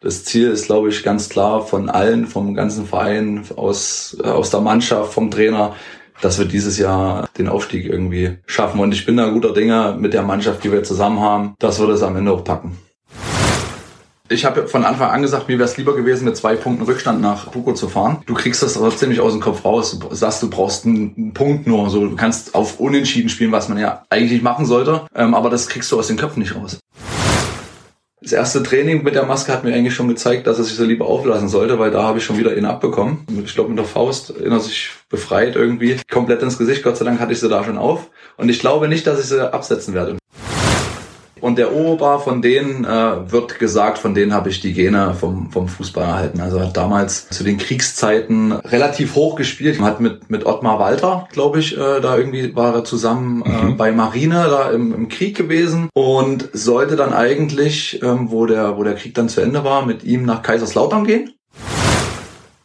Das Ziel ist, glaube ich, ganz klar von allen, vom ganzen Verein, aus, äh, aus der Mannschaft, vom Trainer, dass wir dieses Jahr den Aufstieg irgendwie schaffen. Und ich bin da guter Dinge mit der Mannschaft, die wir zusammen haben, dass wir das am Ende auch packen. Ich habe von Anfang an gesagt, mir wäre es lieber gewesen, mit zwei Punkten Rückstand nach Buko zu fahren. Du kriegst das aber ziemlich aus dem Kopf raus. Du sagst, du brauchst einen Punkt nur. So, du kannst auf Unentschieden spielen, was man ja eigentlich machen sollte. Ähm, aber das kriegst du aus den Köpfen nicht raus. Das erste Training mit der Maske hat mir eigentlich schon gezeigt, dass er sich so lieber auflassen sollte, weil da habe ich schon wieder ihn abbekommen. Ich glaube, mit der Faust erinnert sich befreit irgendwie. Komplett ins Gesicht. Gott sei Dank hatte ich sie da schon auf. Und ich glaube nicht, dass ich sie absetzen werde. Und der Oberbar von denen äh, wird gesagt, von denen habe ich die Gene vom, vom Fußball erhalten. Also hat damals zu den Kriegszeiten relativ hoch gespielt. Hat mit, mit Ottmar Walter, glaube ich, äh, da irgendwie war er zusammen äh, mhm. bei Marine da im, im Krieg gewesen und sollte dann eigentlich, ähm, wo, der, wo der Krieg dann zu Ende war, mit ihm nach Kaiserslautern gehen.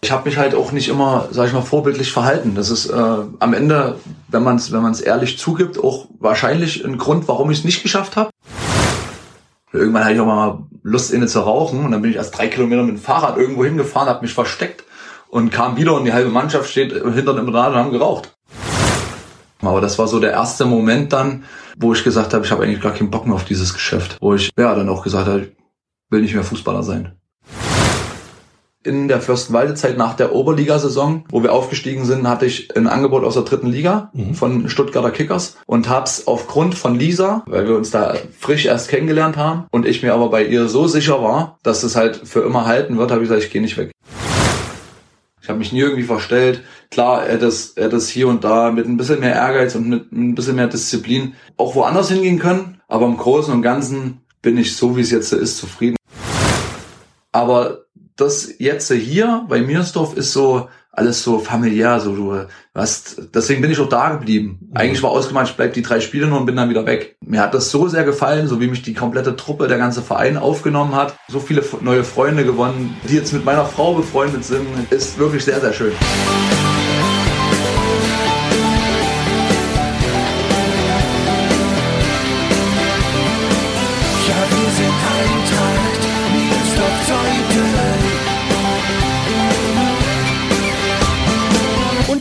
Ich habe mich halt auch nicht immer, sag ich mal, vorbildlich verhalten. Das ist äh, am Ende, wenn man es wenn man's ehrlich zugibt, auch wahrscheinlich ein Grund, warum ich es nicht geschafft habe. Irgendwann hatte ich auch mal Lust, inne zu rauchen und dann bin ich erst drei Kilometer mit dem Fahrrad irgendwo hingefahren, habe mich versteckt und kam wieder und die halbe Mannschaft steht hinter dem Rad und haben geraucht. Aber das war so der erste Moment dann, wo ich gesagt habe, ich habe eigentlich gar keinen Bock mehr auf dieses Geschäft. Wo ich ja dann auch gesagt habe, ich will nicht mehr Fußballer sein in der Fürstenwalde-Zeit nach der Oberligasaison, wo wir aufgestiegen sind, hatte ich ein Angebot aus der dritten Liga mhm. von Stuttgarter Kickers und hab's aufgrund von Lisa, weil wir uns da frisch erst kennengelernt haben und ich mir aber bei ihr so sicher war, dass es halt für immer halten wird, habe ich gesagt, ich gehe nicht weg. Ich habe mich nie irgendwie verstellt. Klar, er das, er das hier und da mit ein bisschen mehr Ehrgeiz und mit ein bisschen mehr Disziplin auch woanders hingehen können. Aber im Großen und Ganzen bin ich so, wie es jetzt ist, zufrieden. Aber das jetzt hier bei Miersdorf ist so alles so familiär, so du hast, deswegen bin ich auch da geblieben. Mhm. Eigentlich war ausgemacht, ich bleib die drei Spiele nur und bin dann wieder weg. Mir hat das so sehr gefallen, so wie mich die komplette Truppe, der ganze Verein aufgenommen hat. So viele neue Freunde gewonnen, die jetzt mit meiner Frau befreundet sind, ist wirklich sehr, sehr schön.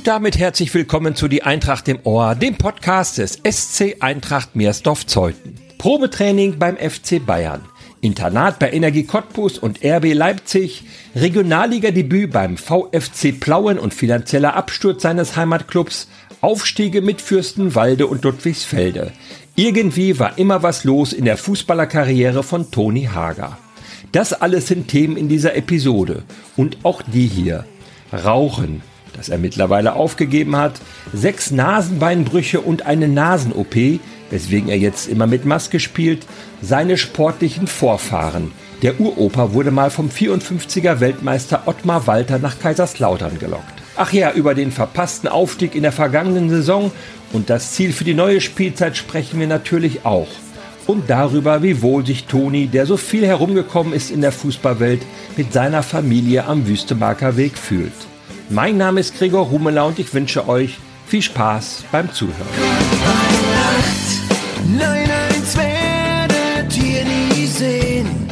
Und damit herzlich willkommen zu Die Eintracht im Ohr, dem Podcast des SC Eintracht Meersdorf-Zeuthen. Probetraining beim FC Bayern. Internat bei Energie Cottbus und RB Leipzig, Regionalliga-Debüt beim VfC Plauen und finanzieller Absturz seines Heimatclubs, Aufstiege mit Fürstenwalde und Ludwigsfelde. Irgendwie war immer was los in der Fußballerkarriere von Toni Hager. Das alles sind Themen in dieser Episode und auch die hier. Rauchen, das er mittlerweile aufgegeben hat, sechs Nasenbeinbrüche und eine Nasen-OP, weswegen er jetzt immer mit Maske spielt, seine sportlichen Vorfahren. Der Uropa wurde mal vom 54er Weltmeister Ottmar Walter nach Kaiserslautern gelockt. Ach ja, über den verpassten Aufstieg in der vergangenen Saison und das Ziel für die neue Spielzeit sprechen wir natürlich auch. Und darüber, wie wohl sich Toni, der so viel herumgekommen ist in der Fußballwelt, mit seiner Familie am Wüstemarker Weg fühlt. Mein Name ist Gregor Rumela und ich wünsche euch viel Spaß beim Zuhören. Nein, eins werdet ihr nie sehen.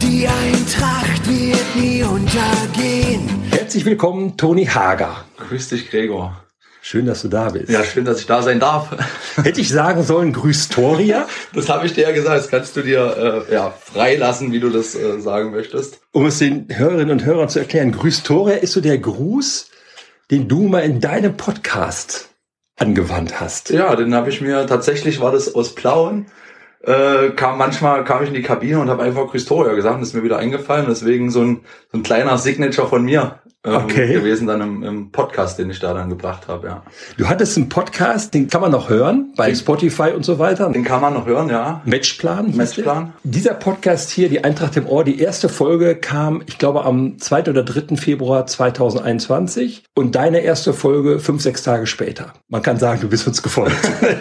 Die Eintracht wird nie untergehen. Herzlich willkommen, Toni Hager. Grüß dich, Gregor. Schön, dass du da bist. Ja, schön, dass ich da sein darf. Hätte ich sagen sollen, grüß Toria? Das habe ich dir ja gesagt. Das kannst du dir äh, ja, freilassen, wie du das äh, sagen möchtest. Um es den Hörerinnen und Hörern zu erklären, grüß Toria ist so der Gruß, den du mal in deinem Podcast angewandt hast. Ja, den habe ich mir, tatsächlich war das aus Plauen. Äh, kam manchmal kam ich in die Kabine und habe einfach Christoria gesagt, das ist mir wieder eingefallen, deswegen so ein, so ein kleiner Signature von mir okay. gewesen dann im, im Podcast, den ich da dann gebracht habe, ja. Du hattest einen Podcast, den kann man noch hören bei den, Spotify und so weiter. Den kann man noch hören, ja. Matchplan. Matchplan. Dieser Podcast hier, die Eintracht im Ohr, die erste Folge kam, ich glaube, am 2. oder 3. Februar 2021 und deine erste Folge fünf, sechs Tage später. Man kann sagen, du bist uns gefolgt.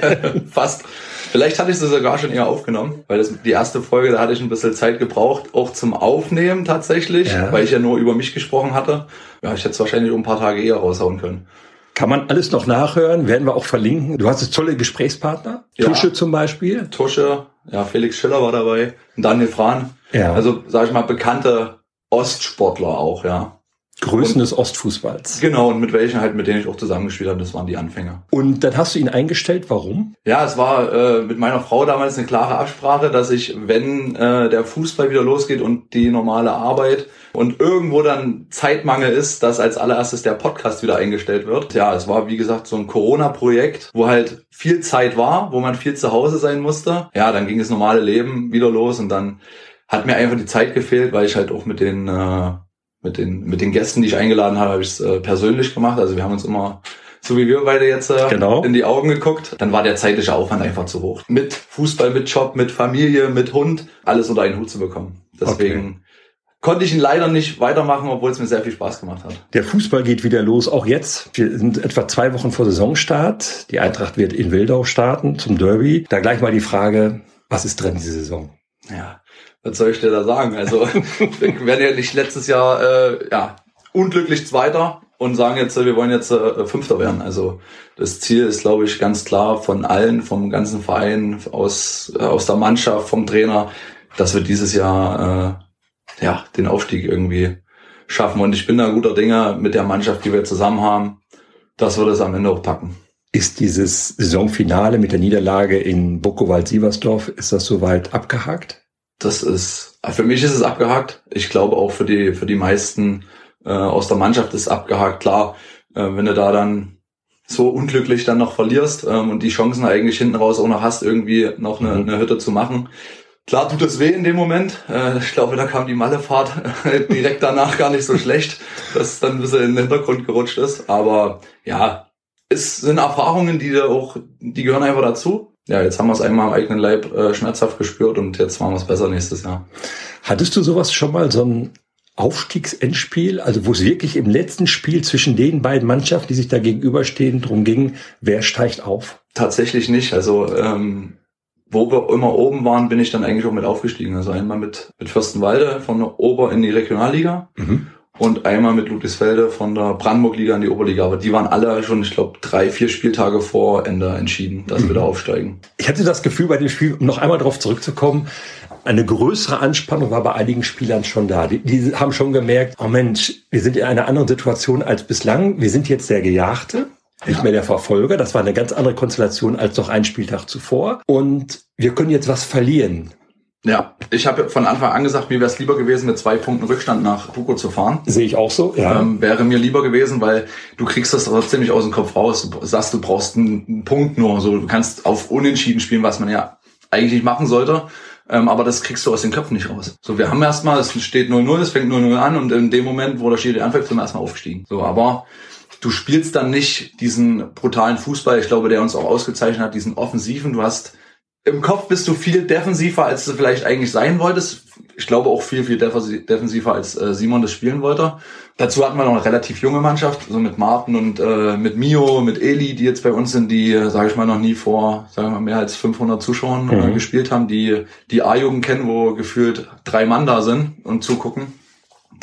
Fast. Vielleicht hatte ich sie sogar schon eher aufgenommen, weil das die erste Folge, da hatte ich ein bisschen Zeit gebraucht, auch zum Aufnehmen tatsächlich, ja. weil ich ja nur über mich gesprochen hatte. Ja, ich hätte es wahrscheinlich um ein paar Tage eher raushauen können. Kann man alles noch nachhören, werden wir auch verlinken. Du hast jetzt tolle Gesprächspartner, ja. Tusche zum Beispiel. Tusche, ja, Felix Schiller war dabei, Daniel Frahn. Ja. Also, sag ich mal, bekannte Ostsportler auch, ja. Größen des Ostfußballs. Genau, und mit welchen halt, mit denen ich auch zusammengespielt habe, das waren die Anfänger. Und dann hast du ihn eingestellt, warum? Ja, es war äh, mit meiner Frau damals eine klare Absprache, dass ich, wenn äh, der Fußball wieder losgeht und die normale Arbeit und irgendwo dann Zeitmangel ist, dass als allererstes der Podcast wieder eingestellt wird. Ja, es war wie gesagt so ein Corona-Projekt, wo halt viel Zeit war, wo man viel zu Hause sein musste. Ja, dann ging das normale Leben wieder los und dann hat mir einfach die Zeit gefehlt, weil ich halt auch mit den äh, mit den, mit den Gästen, die ich eingeladen habe, habe ich es äh, persönlich gemacht. Also wir haben uns immer, so wie wir beide jetzt äh, genau. in die Augen geguckt. Dann war der zeitliche Aufwand einfach zu hoch. Mit Fußball, mit Job, mit Familie, mit Hund, alles unter einen Hut zu bekommen. Deswegen okay. konnte ich ihn leider nicht weitermachen, obwohl es mir sehr viel Spaß gemacht hat. Der Fußball geht wieder los, auch jetzt. Wir sind etwa zwei Wochen vor Saisonstart. Die Eintracht wird in Wildau starten zum Derby. Da gleich mal die Frage, was ist drin diese Saison? Ja, was soll ich dir da sagen? Also wir werden ja nicht letztes Jahr äh, ja unglücklich Zweiter und sagen jetzt, wir wollen jetzt äh, Fünfter werden. Also das Ziel ist, glaube ich, ganz klar von allen, vom ganzen Verein, aus äh, aus der Mannschaft, vom Trainer, dass wir dieses Jahr äh, ja den Aufstieg irgendwie schaffen. Und ich bin da guter Dinge mit der Mannschaft, die wir zusammen haben, dass wir das am Ende auch packen. Ist dieses Saisonfinale mit der Niederlage in Bukowald-Sieversdorf, ist das soweit abgehakt? Das ist, für mich ist es abgehakt. Ich glaube auch für die, für die meisten äh, aus der Mannschaft ist es abgehakt. Klar, äh, wenn du da dann so unglücklich dann noch verlierst ähm, und die Chancen eigentlich hinten raus auch noch hast, irgendwie noch eine, mhm. eine Hütte zu machen. Klar tut es weh in dem Moment. Äh, ich glaube, da kam die Mallefahrt direkt danach gar nicht so schlecht, dass es dann ein bisschen in den Hintergrund gerutscht ist. Aber ja, es sind Erfahrungen, die da auch, die gehören einfach dazu ja, jetzt haben wir es einmal am eigenen Leib äh, schmerzhaft gespürt und jetzt machen wir es besser nächstes Jahr. Hattest du sowas schon mal, so ein Aufstiegsendspiel, also wo es wirklich im letzten Spiel zwischen den beiden Mannschaften, die sich da gegenüberstehen, drum ging, wer steigt auf? Tatsächlich nicht. Also ähm, wo wir immer oben waren, bin ich dann eigentlich auch mit aufgestiegen. Also einmal mit, mit Fürstenwalde von der Ober in die Regionalliga mhm und einmal mit Ludwigsfelde von der Brandenburg-Liga in die Oberliga. Aber die waren alle schon, ich glaube, drei, vier Spieltage vor Ende entschieden, dass mhm. wir da aufsteigen. Ich hatte das Gefühl bei dem Spiel, um noch einmal darauf zurückzukommen, eine größere Anspannung war bei einigen Spielern schon da. Die, die haben schon gemerkt, oh Mensch, wir sind in einer anderen Situation als bislang. Wir sind jetzt der Gejagte nicht mehr der Verfolger. Das war eine ganz andere Konstellation als noch ein Spieltag zuvor. Und wir können jetzt was verlieren. Ja, ich habe von Anfang an gesagt, mir wäre es lieber gewesen, mit zwei Punkten Rückstand nach Buko zu fahren. Sehe ich auch so, ja. Ähm, wäre mir lieber gewesen, weil du kriegst das trotzdem nicht aus dem Kopf raus. Du sagst, du brauchst einen, einen Punkt nur. So, du kannst auf Unentschieden spielen, was man ja eigentlich nicht machen sollte. Ähm, aber das kriegst du aus den Köpfen nicht raus. So, wir haben erstmal, es steht 0-0, es fängt 0-0 an und in dem Moment, wo der Schiri anfängt, sind wir erstmal aufgestiegen. So, aber du spielst dann nicht diesen brutalen Fußball, ich glaube, der uns auch ausgezeichnet hat, diesen offensiven. Du hast im Kopf bist du viel defensiver, als du vielleicht eigentlich sein wolltest. Ich glaube auch viel, viel defensiver, als äh, Simon das spielen wollte. Dazu hatten wir noch eine relativ junge Mannschaft, so mit Martin und äh, mit Mio, mit Eli, die jetzt bei uns sind, die, äh, sage ich mal, noch nie vor, sagen wir mal, mehr als 500 Zuschauern äh, mhm. gespielt haben, die die A-Jugend kennen, wo gefühlt drei Mann da sind und zugucken.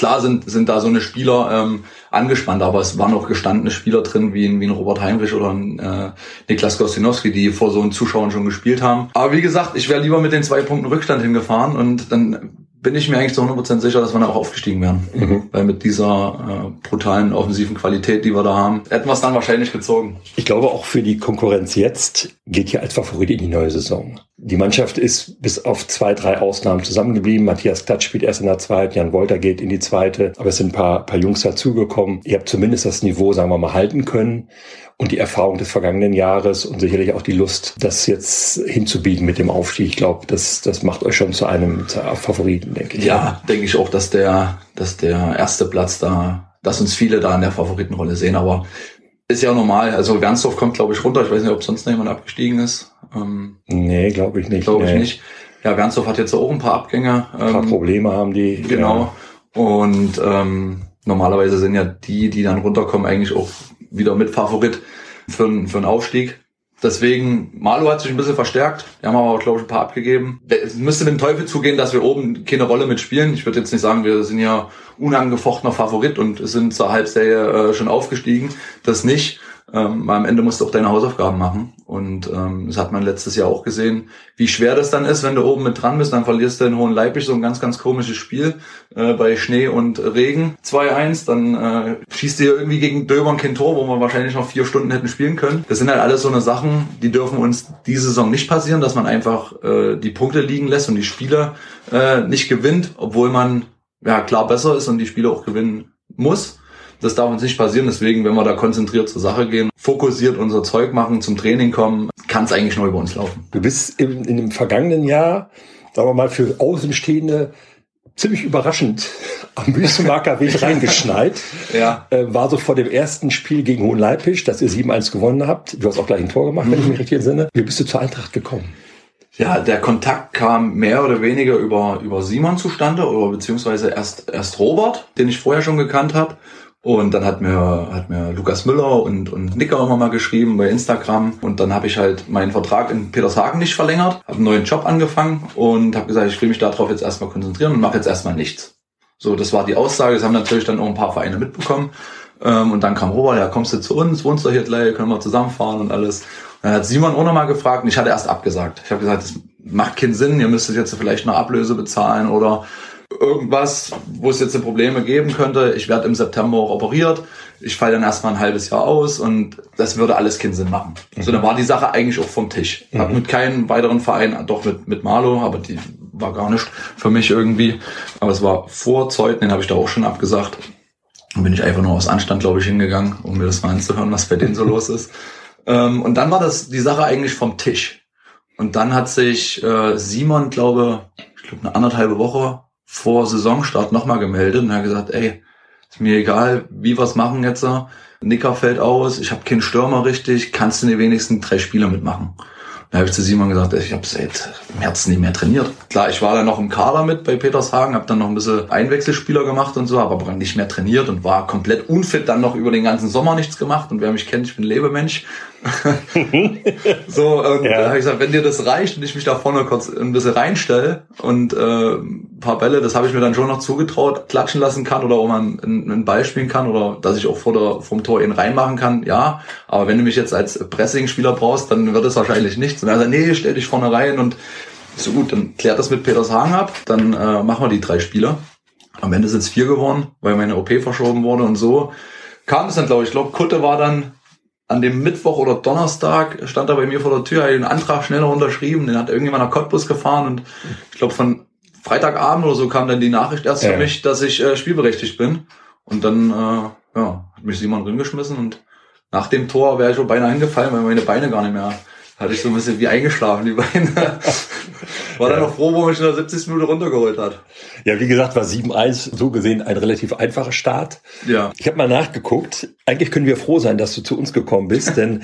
Klar sind, sind da so eine Spieler ähm, angespannt, aber es waren auch gestandene Spieler drin, wie ein, wie ein Robert Heinrich oder ein äh, Niklas Gostinowski, die vor so einem Zuschauern schon gespielt haben. Aber wie gesagt, ich wäre lieber mit den zwei Punkten Rückstand hingefahren und dann bin ich mir eigentlich zu 100% sicher, dass wir da auch aufgestiegen wären. Mhm. Weil mit dieser äh, brutalen offensiven Qualität, die wir da haben, hätten wir es dann wahrscheinlich gezogen. Ich glaube, auch für die Konkurrenz jetzt geht hier als Favorit in die neue Saison. Die Mannschaft ist bis auf zwei, drei Ausnahmen zusammengeblieben. Matthias Klatsch spielt erst in der zweiten, Jan Wolter geht in die zweite, aber es sind ein paar, paar Jungs dazugekommen. Ihr habt zumindest das Niveau, sagen wir mal, halten können und die Erfahrung des vergangenen Jahres und sicherlich auch die Lust, das jetzt hinzubiegen mit dem Aufstieg. Ich glaube, das, das macht euch schon zu einem Favoriten, denke ich. Ja, denke ich auch, dass der, dass der erste Platz da, dass uns viele da in der Favoritenrolle sehen, aber ist ja normal. Also Wernsdorf kommt, glaube ich, runter. Ich weiß nicht, ob sonst noch jemand abgestiegen ist. Ähm, nee, glaube ich nicht. Glaube ich nee. nicht. Ja, Wernsdorf hat jetzt auch ein paar Abgänge. Ein paar ähm, Probleme haben die. Genau. Ja. Und ähm, normalerweise sind ja die, die dann runterkommen, eigentlich auch wieder mit Favorit für, für einen Aufstieg. Deswegen, Malo hat sich ein bisschen verstärkt. Wir haben aber, glaube ich, ein paar abgegeben. Es müsste dem Teufel zugehen, dass wir oben keine Rolle mitspielen. Ich würde jetzt nicht sagen, wir sind ja unangefochtener Favorit und sind zur Halbserie äh, schon aufgestiegen. Das nicht. Ähm, am Ende musst du auch deine Hausaufgaben machen. Und ähm, das hat man letztes Jahr auch gesehen, wie schwer das dann ist, wenn du oben mit dran bist. Dann verlierst du in Hohen Leipzig so ein ganz, ganz komisches Spiel äh, bei Schnee und Regen 2-1. Dann äh, schießt du irgendwie gegen Döbern kein Tor, wo wir wahrscheinlich noch vier Stunden hätten spielen können. Das sind halt alles so eine Sachen, die dürfen uns diese Saison nicht passieren, dass man einfach äh, die Punkte liegen lässt und die Spiele äh, nicht gewinnt, obwohl man ja klar besser ist und die Spiele auch gewinnen muss. Das darf uns nicht passieren. Deswegen, wenn wir da konzentriert zur Sache gehen, fokussiert unser Zeug machen, zum Training kommen, kann es eigentlich nur über uns laufen. Du bist im, in dem vergangenen Jahr, sagen wir mal, für Außenstehende ziemlich überraschend am Wüstenmarker Weg reingeschneit. ja. Äh, war so vor dem ersten Spiel gegen Hohen Leipzig, dass ihr 7-1 gewonnen habt. Du hast auch gleich ein Tor gemacht, mhm. wenn ich mich richtig entsinne. Wie bist du zur Eintracht gekommen? Ja, der Kontakt kam mehr oder weniger über, über Simon zustande oder beziehungsweise erst, erst Robert, den ich vorher schon gekannt habe. Und dann hat mir, hat mir Lukas Müller und, und Nicker immer mal geschrieben bei Instagram. Und dann habe ich halt meinen Vertrag in Petershagen nicht verlängert, habe einen neuen Job angefangen und habe gesagt, ich will mich darauf jetzt erstmal konzentrieren und mache jetzt erstmal nichts. So, das war die Aussage. Das haben natürlich dann auch ein paar Vereine mitbekommen. Ähm, und dann kam Robert, ja, kommst du zu uns, wohnst du hier gleich, können wir zusammenfahren und alles. Und dann hat Simon auch nochmal gefragt und ich hatte erst abgesagt. Ich habe gesagt, das macht keinen Sinn, ihr müsstet jetzt vielleicht eine Ablöse bezahlen oder irgendwas, wo es jetzt Probleme geben könnte. Ich werde im September auch operiert. Ich falle dann erstmal ein halbes Jahr aus und das würde alles keinen Sinn machen. Mhm. So, dann war die Sache eigentlich auch vom Tisch. Mhm. Hab mit keinem weiteren Verein, doch mit, mit Marlo, aber die war gar nicht für mich irgendwie. Aber es war vor Zeuten, den habe ich da auch schon abgesagt. Dann bin ich einfach nur aus Anstand, glaube ich, hingegangen, um mir das mal anzuhören, was bei denen so los ist. Ähm, und dann war das die Sache eigentlich vom Tisch. Und dann hat sich äh, Simon, glaube ich, glaube eine anderthalbe Woche vor Saisonstart nochmal gemeldet und hat gesagt, ey, ist mir egal, wie wir's machen jetzt. Nicker fällt aus, ich habe keinen Stürmer richtig, kannst du die wenigsten drei Spiele mitmachen? Da habe ich zu Simon gesagt, ich habe seit März nicht mehr trainiert. Klar, ich war dann noch im Kader mit bei Petershagen, habe dann noch ein bisschen Einwechselspieler gemacht und so, aber nicht mehr trainiert und war komplett unfit, dann noch über den ganzen Sommer nichts gemacht. Und wer mich kennt, ich bin Lebemensch. so, und ja. da habe ich gesagt, wenn dir das reicht und ich mich da vorne kurz ein bisschen reinstelle und äh, ein paar Bälle, das habe ich mir dann schon noch zugetraut, klatschen lassen kann oder wo man einen Ball spielen kann oder dass ich auch vor der, vom Tor ihn reinmachen kann, ja. Aber wenn du mich jetzt als Pressing-Spieler brauchst, dann wird es wahrscheinlich nichts. Und er sagt, nee, stell dich vorne rein und so gut, dann klärt das mit Peters Hagen ab, dann äh, machen wir die drei Spiele. Am Ende sind es vier geworden, weil meine OP verschoben wurde und so kam es dann, glaube ich. Ich glaube, Kutte war dann an dem Mittwoch oder Donnerstag stand er bei mir vor der Tür, hat den Antrag schneller unterschrieben, den hat irgendjemand nach Cottbus gefahren und ich glaube von Freitagabend oder so kam dann die Nachricht erst ja. für mich, dass ich äh, spielberechtigt bin. Und dann äh, ja, hat mich Simon reingeschmissen und nach dem Tor wäre ich schon beinahe hingefallen, weil meine Beine gar nicht mehr hatte ich so ein bisschen wie eingeschlafen, die Beine. War ja. dann noch froh, wo mich in der 70. Minute runtergeholt hat. Ja, wie gesagt, war 7-1 so gesehen ein relativ einfacher Start. Ja. Ich habe mal nachgeguckt. Eigentlich können wir froh sein, dass du zu uns gekommen bist, denn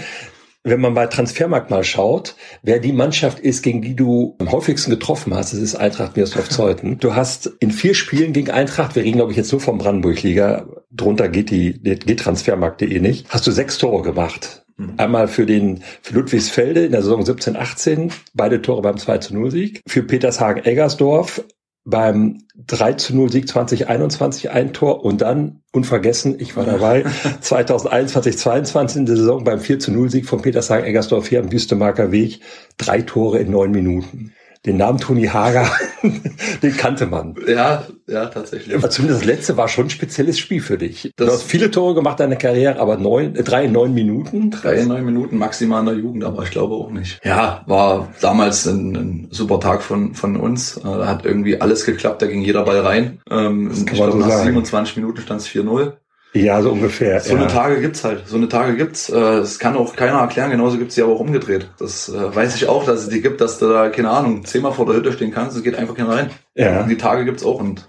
wenn man bei Transfermarkt mal schaut, wer die Mannschaft ist, gegen die du am häufigsten getroffen hast, das ist Eintracht Mirsdorf-Zeuthen. Du hast in vier Spielen gegen Eintracht, wir reden glaube ich jetzt nur vom Brandenburg-Liga, drunter geht die, geht transfermarkt.de nicht, hast du sechs Tore gemacht. Mhm. Einmal für den für Ludwigsfelde in der Saison 17, 18, beide Tore beim 2 zu 0 Sieg. Für Petershagen-Eggersdorf beim 3 zu 0 Sieg 2021 ein Tor und dann, unvergessen, ich war dabei, 2021, 22 in der Saison beim 4 zu 0 Sieg von Petershagen-Eggersdorf hier am Wüstemarker Weg, drei Tore in neun Minuten den Namen Toni Hager, den kannte man. Ja, ja, tatsächlich. Aber zumindest das letzte war schon ein spezielles Spiel für dich. Das du hast viele Tore gemacht in deiner Karriere, aber neun, äh, drei in neun Minuten. Drei in neun Minuten maximal in der Jugend, aber ich glaube auch nicht. Ja, war damals ein, ein super Tag von, von uns. Äh, da hat irgendwie alles geklappt, da ging jeder Ball rein. Ähm, ich glaube, so nach sagen. 27 Minuten stand es 4-0. Ja, so ungefähr. So ja. eine Tage gibt's halt. So eine Tage gibt's. Äh, das kann auch keiner erklären. Genauso gibt's die aber auch umgedreht. Das äh, weiß ich auch, dass es die gibt, dass du da, keine Ahnung, zehnmal vor der Hütte stehen kannst. Es geht einfach keiner rein. Ja. Und die Tage gibt's auch. Und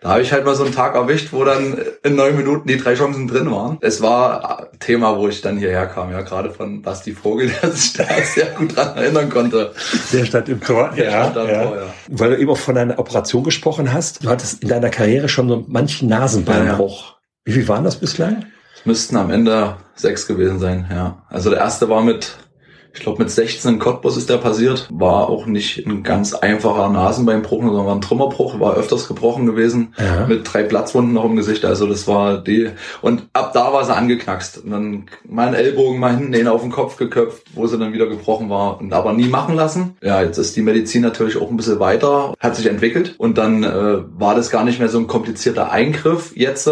da habe ich halt mal so einen Tag erwischt, wo dann in neun Minuten die drei Chancen drin waren. Es war Thema, wo ich dann hierher kam, ja, gerade von Basti Vogel, der sich da sehr gut dran erinnern konnte. Der stand im Tor, der ja, stand ja. Tor, ja. Weil du eben auch von deiner Operation gesprochen hast. Du hattest in deiner Karriere schon so manchen Nasenbeinbruch. Ja, ja. Wie viel waren das bislang? müssten am Ende sechs gewesen sein, ja. Also der erste war mit ich glaube mit 16 in Cottbus ist der passiert. War auch nicht ein ganz einfacher Nasenbeinbruch, sondern war ein Trümmerbruch, war öfters gebrochen gewesen, ja. mit drei Platzwunden noch im Gesicht. Also das war die. Und ab da war sie angeknackst. Und dann mein Ellbogen mal hinten den auf den Kopf geköpft, wo sie dann wieder gebrochen war. Und aber nie machen lassen. Ja, jetzt ist die Medizin natürlich auch ein bisschen weiter, hat sich entwickelt. Und dann äh, war das gar nicht mehr so ein komplizierter Eingriff jetzt,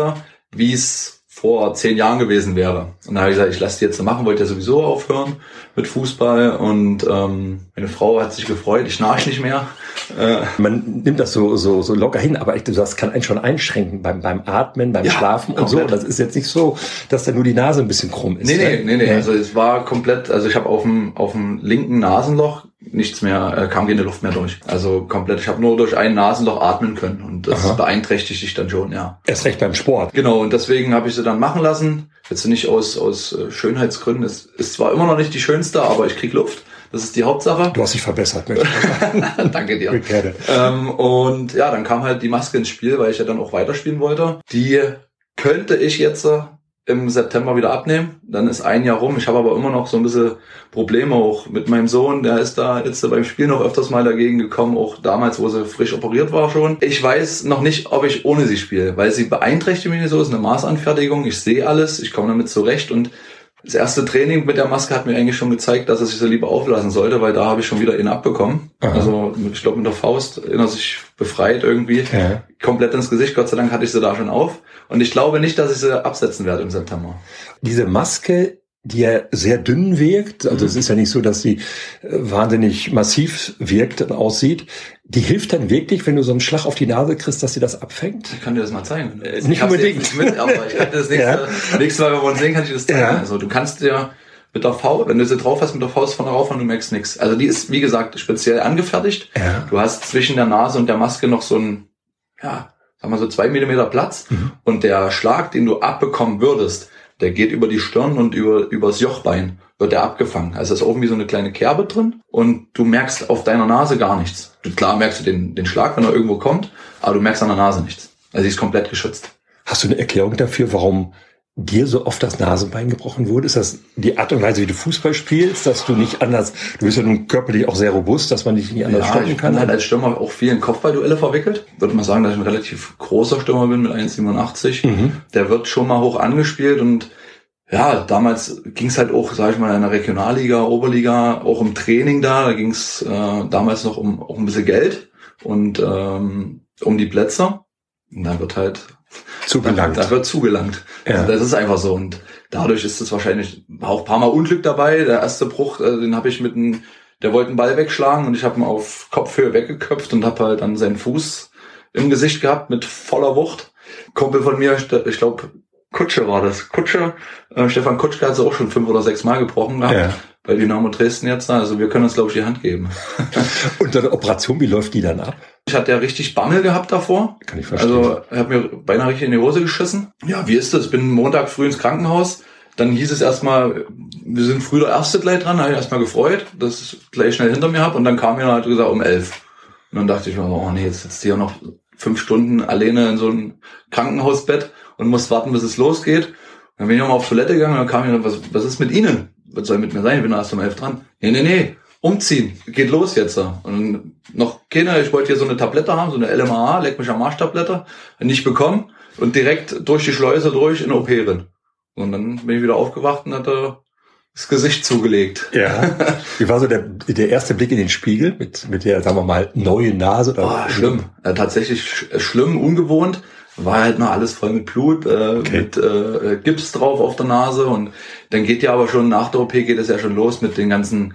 wie es vor zehn Jahren gewesen wäre. Und da habe ich gesagt, ich lasse die jetzt machen, wollte ja sowieso aufhören mit Fußball. Und ähm, meine Frau hat sich gefreut, ich schnarch nicht mehr. Äh, Man nimmt das so, so, so locker hin, aber ich, das kann einen schon einschränken beim, beim Atmen, beim ja, Schlafen und komplett. so. Das ist jetzt nicht so, dass da nur die Nase ein bisschen krumm ist. Nee, nee, ne? nee, nee. Also es war komplett, also ich habe auf dem, auf dem linken Nasenloch nichts mehr, äh, kam keine Luft mehr durch. Also komplett. Ich habe nur durch ein Nasenloch atmen können und das Aha. beeinträchtigt sich dann schon, ja. Erst recht beim Sport. Genau, und deswegen habe ich sie dann machen lassen. Jetzt nicht aus, aus äh, Schönheitsgründen. Es ist zwar immer noch nicht die schönste, aber ich krieg Luft. Das ist die Hauptsache. Du hast dich verbessert, Mensch. Danke dir. Ähm, und ja, dann kam halt die Maske ins Spiel, weil ich ja dann auch weiterspielen wollte. Die könnte ich jetzt äh, im September wieder abnehmen. Dann ist ein Jahr rum. Ich habe aber immer noch so ein bisschen Probleme auch mit meinem Sohn. Der ist da jetzt beim Spiel noch öfters mal dagegen gekommen, auch damals, wo sie frisch operiert war schon. Ich weiß noch nicht, ob ich ohne sie spiele, weil sie beeinträchtigt mich so. Es ist eine Maßanfertigung. Ich sehe alles. Ich komme damit zurecht und das erste Training mit der Maske hat mir eigentlich schon gezeigt, dass er sich so lieber auflassen sollte, weil da habe ich schon wieder ihn abbekommen. Aha. Also ich glaube mit der Faust er sich befreit irgendwie. Ja. Komplett ins Gesicht. Gott sei Dank hatte ich sie da schon auf. Und ich glaube nicht, dass ich sie absetzen werde im September. Diese Maske die ja sehr dünn wirkt. Also mhm. es ist ja nicht so, dass sie äh, wahnsinnig massiv wirkt und aussieht. Die hilft dann wirklich, wenn du so einen Schlag auf die Nase kriegst, dass sie das abfängt? Ich kann dir das mal zeigen. Äh, nicht unbedingt. Mit, aber ich kann das nächste, ja. nächste Mal, wenn wir uns sehen, kann ich das zeigen. Ja. Also du kannst dir mit der Faust, wenn du sie drauf hast, mit der Faust von rauf und du merkst nichts. Also die ist, wie gesagt, speziell angefertigt. Ja. Du hast zwischen der Nase und der Maske noch so ein, ja, sagen wir so zwei Millimeter Platz. Mhm. Und der Schlag, den du abbekommen würdest, der geht über die Stirn und über übers Jochbein wird der abgefangen. Also ist irgendwie so eine kleine Kerbe drin und du merkst auf deiner Nase gar nichts. Klar merkst du den, den Schlag, wenn er irgendwo kommt, aber du merkst an der Nase nichts. Also sie ist komplett geschützt. Hast du eine Erklärung dafür, warum dir so oft das Nasenbein gebrochen wurde? Ist das die Art und Weise, wie du Fußball spielst, dass du nicht anders, du bist ja nun körperlich auch sehr robust, dass man dich nicht anders ja, stoppen kann? Ich bin halt als Stürmer auch viel in Kopfballduelle verwickelt. Würde man sagen, dass ich ein relativ großer Stürmer bin mit 1,87. Mhm. Der wird schon mal hoch angespielt und ja, damals ging es halt auch, sage ich mal, in der Regionalliga, Oberliga, auch im Training da. Da ging es äh, damals noch um auch ein bisschen Geld und ähm, um die Plätze. Und da wird halt zugelangt. Da, da wird zugelangt. Ja. Also das ist einfach so. Und dadurch ist es wahrscheinlich auch ein paar Mal Unglück dabei. Der erste Bruch, äh, den habe ich mit einem, der wollte einen Ball wegschlagen und ich habe ihn auf Kopfhöhe weggeköpft und habe halt dann seinen Fuß im Gesicht gehabt mit voller Wucht. Kumpel von mir, ich glaube, Kutsche war das. Kutsche, äh, Stefan Kutschke hat es auch schon fünf oder sechs Mal gebrochen gehabt. Ja. Bei Dynamo Dresden jetzt. Also wir können uns, glaube ich, die Hand geben. und deine Operation, wie läuft die dann ab? Ich hatte ja richtig Bammel gehabt davor. Kann ich verstehen. Also er hat mir beinahe richtig in die Hose geschissen. Ja, wie ist das? Ich bin Montag früh ins Krankenhaus. Dann hieß es erstmal, wir sind früh der Erste gleich dran. Da habe ich erstmal gefreut, dass ich gleich schnell hinter mir habe. Und dann kam mir halt gesagt um elf. Und dann dachte ich mir, oh nee, jetzt sitzt hier noch fünf Stunden alleine in so einem Krankenhausbett und muss warten, bis es losgeht. Dann bin ich nochmal auf Toilette gegangen und dann kam ich, was, was ist mit Ihnen? Was soll mit mir sein? Ich bin erst um elf dran. Nee, nee, nee umziehen, geht los jetzt. Und noch keiner, ich wollte hier so eine Tablette haben, so eine LMAA, Leck mich am Arsch Tablette, nicht bekommen und direkt durch die Schleuse durch in OP drin. Und dann bin ich wieder aufgewacht und hatte das Gesicht zugelegt. Ja. Wie war so der, der erste Blick in den Spiegel mit, mit der, sagen wir mal, neuen Nase? Oder oh, schlimm. Ja, tatsächlich schlimm, ungewohnt. War halt noch alles voll mit Blut, äh, okay. mit äh, Gips drauf auf der Nase und dann geht ja aber schon nach der OP geht es ja schon los mit den ganzen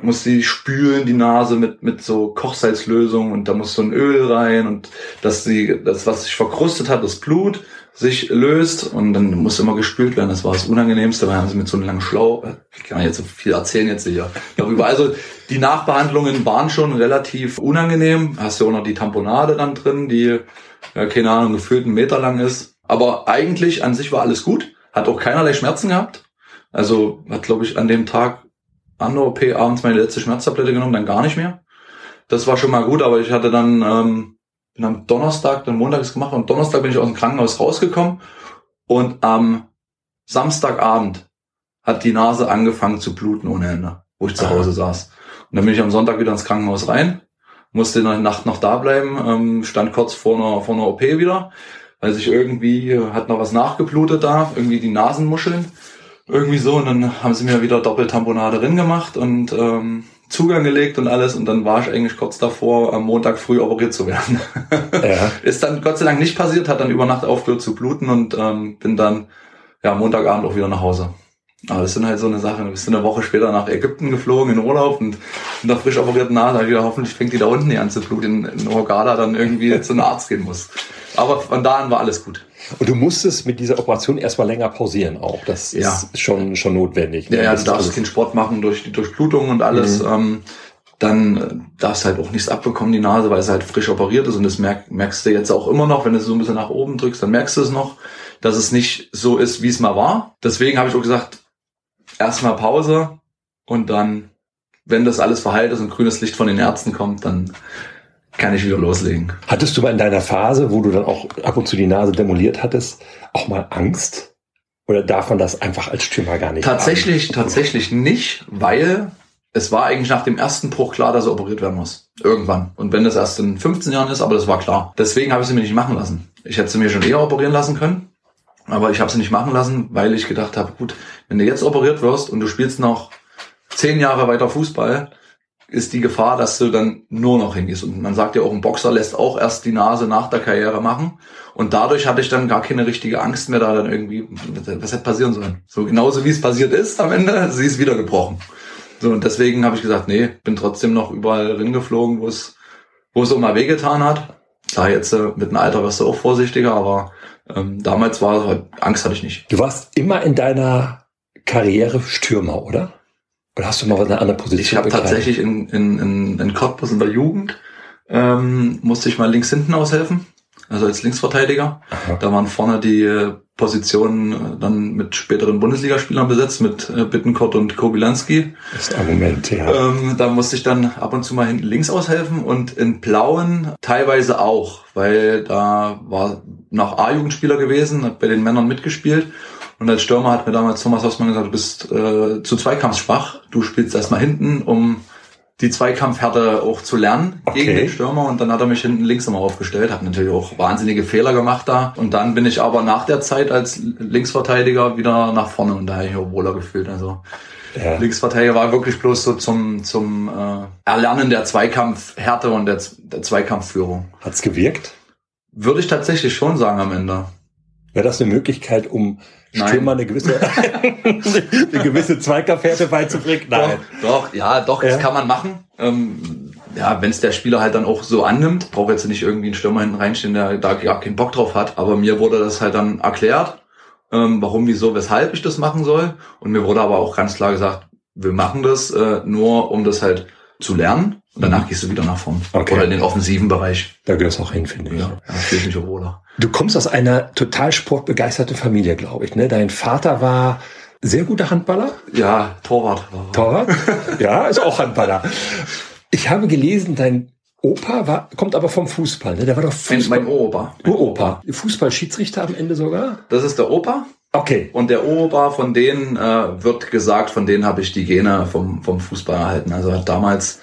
muss sie spülen, die Nase mit, mit so Kochsalzlösung und da muss so ein Öl rein und dass sie, das, was sich verkrustet hat, das Blut sich löst und dann muss immer gespült werden. Das war das Unangenehmste, weil haben sie mit so einem langen Schlauch, ich kann jetzt so viel erzählen jetzt hier darüber. Also die Nachbehandlungen waren schon relativ unangenehm. Hast du auch noch die Tamponade dann drin, die, ja, keine Ahnung, gefühlt einen Meter lang ist. Aber eigentlich an sich war alles gut. Hat auch keinerlei Schmerzen gehabt. Also hat, glaube ich, an dem Tag an der OP abends meine letzte Schmerztablette genommen, dann gar nicht mehr. Das war schon mal gut, aber ich hatte dann, ähm, bin am Donnerstag, dann Montag ist gemacht und Donnerstag bin ich aus dem Krankenhaus rausgekommen und am Samstagabend hat die Nase angefangen zu bluten ohne Ende. wo ich zu Hause saß. Und dann bin ich am Sonntag wieder ins Krankenhaus rein, musste in der Nacht noch da bleiben, ähm, stand kurz vor einer, vor einer OP wieder, weil sich irgendwie hat noch was nachgeblutet da, irgendwie die Nasenmuscheln, irgendwie so. Und dann haben sie mir wieder Doppeltamponade drin gemacht und ähm, Zugang gelegt und alles und dann war ich eigentlich kurz davor, am Montag früh operiert zu werden. Ja. Ist dann Gott sei Dank nicht passiert, hat dann über Nacht aufgehört zu bluten und ähm, bin dann ja Montagabend auch wieder nach Hause. Aber das sind halt so eine Sache. Du bist eine Woche später nach Ägypten geflogen in Urlaub und in der frisch operierten Nase wieder hoffentlich fängt die da unten nicht an zu bluten, in, in Hurghada dann irgendwie zu einem Arzt gehen muss. Aber von da an war alles gut. Und du musstest mit dieser Operation erstmal länger pausieren auch. Das ist ja. schon, schon notwendig. Ne? Ja, ja, du darfst keinen Sport machen durch die Durchblutung und alles. Mhm. Ähm, dann äh, darfst halt auch nichts abbekommen, die Nase, weil es halt frisch operiert ist. Und das merk, merkst du jetzt auch immer noch, wenn du so ein bisschen nach oben drückst, dann merkst du es noch, dass es nicht so ist, wie es mal war. Deswegen habe ich auch gesagt, erstmal Pause und dann, wenn das alles verheilt ist und grünes Licht von den Ärzten kommt, dann kann ich wieder loslegen. Hattest du mal in deiner Phase, wo du dann auch ab und zu die Nase demoliert hattest, auch mal Angst? Oder darf man das einfach als Stürmer gar nicht? Tatsächlich, haben? tatsächlich nicht, weil es war eigentlich nach dem ersten Bruch klar, dass er operiert werden muss. Irgendwann. Und wenn das erst in 15 Jahren ist, aber das war klar. Deswegen habe ich sie mir nicht machen lassen. Ich hätte sie mir schon eher operieren lassen können. Aber ich habe sie nicht machen lassen, weil ich gedacht habe, gut, wenn du jetzt operiert wirst und du spielst noch zehn Jahre weiter Fußball, ist die Gefahr, dass du dann nur noch hingehst. Und man sagt ja auch, ein Boxer lässt auch erst die Nase nach der Karriere machen. Und dadurch hatte ich dann gar keine richtige Angst mehr, da dann irgendwie, was hätte passieren sollen. So genauso wie es passiert ist am Ende, sie ist wieder gebrochen. So, und deswegen habe ich gesagt, nee, bin trotzdem noch überall hingeflogen, wo es, wo es auch mal wehgetan hat. Klar, jetzt äh, mit dem Alter wirst du auch vorsichtiger, aber ähm, damals war halt, Angst hatte ich nicht. Du warst immer in deiner Karriere Stürmer, oder? Oder hast du noch eine andere Position? Ich habe tatsächlich in, in, in, in Cottbus in der Jugend ähm, musste ich mal links hinten aushelfen, also als Linksverteidiger. Aha. Da waren vorne die äh, Positionen äh, dann mit späteren Bundesligaspielern besetzt, mit äh, Bittenkott und Kobilanski. Das Argument, ja. Ähm, da musste ich dann ab und zu mal hinten links aushelfen und in Plauen teilweise auch, weil da war noch A-Jugendspieler gewesen, hat bei den Männern mitgespielt und als Stürmer hat mir damals Thomas Hausmann gesagt, du bist äh, zu Zweikampfschwach. Du spielst erstmal hinten, um die Zweikampfhärte auch zu lernen okay. gegen den Stürmer. Und dann hat er mich hinten links immer aufgestellt, hat natürlich auch wahnsinnige Fehler gemacht da. Und dann bin ich aber nach der Zeit als Linksverteidiger wieder nach vorne und da habe ich auch wohler gefühlt. Also ja. Linksverteidiger war wirklich bloß so zum, zum äh, Erlernen der Zweikampfhärte und der, der Zweikampfführung. Hat's gewirkt? Würde ich tatsächlich schon sagen am Ende. Wäre das eine Möglichkeit, um Stürmer eine gewisse, eine gewisse Zweikampfhärte beizubringen? Nein. Doch, doch, ja, doch, ja. das kann man machen. Ähm, ja, wenn es der Spieler halt dann auch so annimmt, braucht jetzt nicht irgendwie einen Stürmer hinten reinstehen, der da gar keinen Bock drauf hat. Aber mir wurde das halt dann erklärt, ähm, warum, wieso, weshalb ich das machen soll. Und mir wurde aber auch ganz klar gesagt, wir machen das äh, nur, um das halt zu lernen. Und danach mhm. gehst du wieder nach vorn. Okay. Oder in den offensiven Bereich. Da gehört es auch hin, finde ich. Ja, ja fühle mich wohler. Du kommst aus einer total sportbegeisterten Familie, glaube ich. Ne? Dein Vater war sehr guter Handballer. Ja, Torwart. Torwart? ja, ist auch Handballer. Ich habe gelesen, dein Opa war, kommt aber vom Fußball. Ne? Der war doch Fußball. Mein, mein Opa. Uropa. Fußballschiedsrichter am Ende sogar? Das ist der Opa. Okay. Und der Opa, von denen äh, wird gesagt, von denen habe ich die Gene vom, vom Fußball erhalten. Also hat damals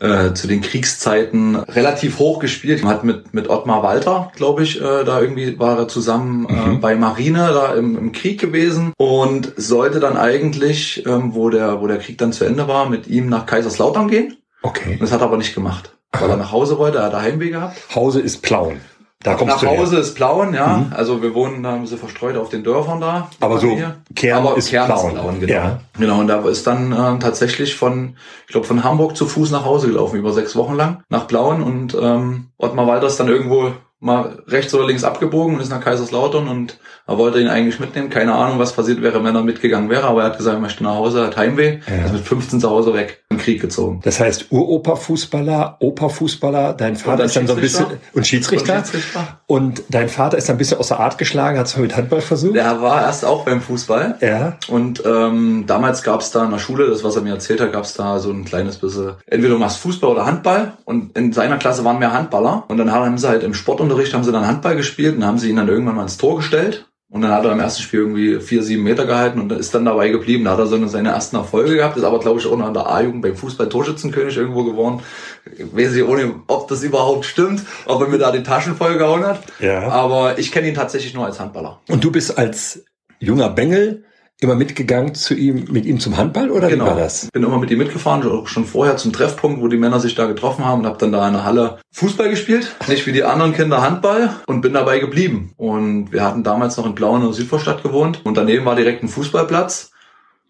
äh, zu den Kriegszeiten relativ hoch gespielt. Hat mit, mit Ottmar Walter, glaube ich, äh, da irgendwie war er zusammen äh, mhm. bei Marine da im, im Krieg gewesen und sollte dann eigentlich, ähm, wo der, wo der Krieg dann zu Ende war, mit ihm nach Kaiserslautern gehen. Okay. das hat er aber nicht gemacht, weil er nach Hause wollte, er hat Heimweh gehabt. Hause ist Plauen. Da kommst Nach Hause her. ist Plauen, ja. Mhm. Also wir wohnen da ein bisschen verstreut auf den Dörfern da. Aber so Kern Aber ist Kern Plauen. Ist Plauen genau. Ja. genau. Und da ist dann äh, tatsächlich von, ich glaube, von Hamburg zu Fuß nach Hause gelaufen, über sechs Wochen lang, nach Plauen. Und ähm, Ottmar Walter ist dann irgendwo mal rechts oder links abgebogen und ist nach Kaiserslautern und er wollte ihn eigentlich mitnehmen. Keine Ahnung, was passiert wäre, wenn er mitgegangen wäre, aber er hat gesagt, er möchte nach Hause, hat Heimweh. Ja. Er ist mit 15 zu Hause weg, im Krieg gezogen. Das heißt, Uropa-Fußballer, Opa-Fußballer, dein Vater ist dann so ein bisschen, und Schiedsrichter. und Schiedsrichter. Und dein Vater ist ein bisschen außer Art geschlagen, hat es mit Handball versucht? Der war erst auch beim Fußball. Ja. Und ähm, damals gab es da in der Schule, das was er mir erzählt hat, gab es da so ein kleines bisschen, entweder du machst Fußball oder Handball. Und in seiner Klasse waren mehr Handballer. Und dann haben sie halt im Sportunterricht haben sie dann Handball gespielt und haben sie ihn dann irgendwann mal ins Tor gestellt Und dann hat er im ersten Spiel irgendwie vier, sieben Meter gehalten und ist dann dabei geblieben. Da hat er so seine ersten Erfolge gehabt, ist aber, glaube ich, auch noch an der A-Jugend beim Fußball Torschützenkönig irgendwo geworden. Ich weiß nicht, ohne, ob das überhaupt stimmt, ob er mir da die Taschen vollgehauen hat. Ja. Aber ich kenne ihn tatsächlich nur als Handballer. Und du bist als junger Bengel immer mitgegangen zu ihm, mit ihm zum Handball oder Genau. wie war das? Bin immer mit ihm mitgefahren, auch schon vorher zum Treffpunkt, wo die Männer sich da getroffen haben und habe dann da in der Halle Fußball gespielt. Nicht wie die anderen Kinder Handball und bin dabei geblieben. Und wir hatten damals noch in Blauen in der Südvorstadt gewohnt und daneben war direkt ein Fußballplatz,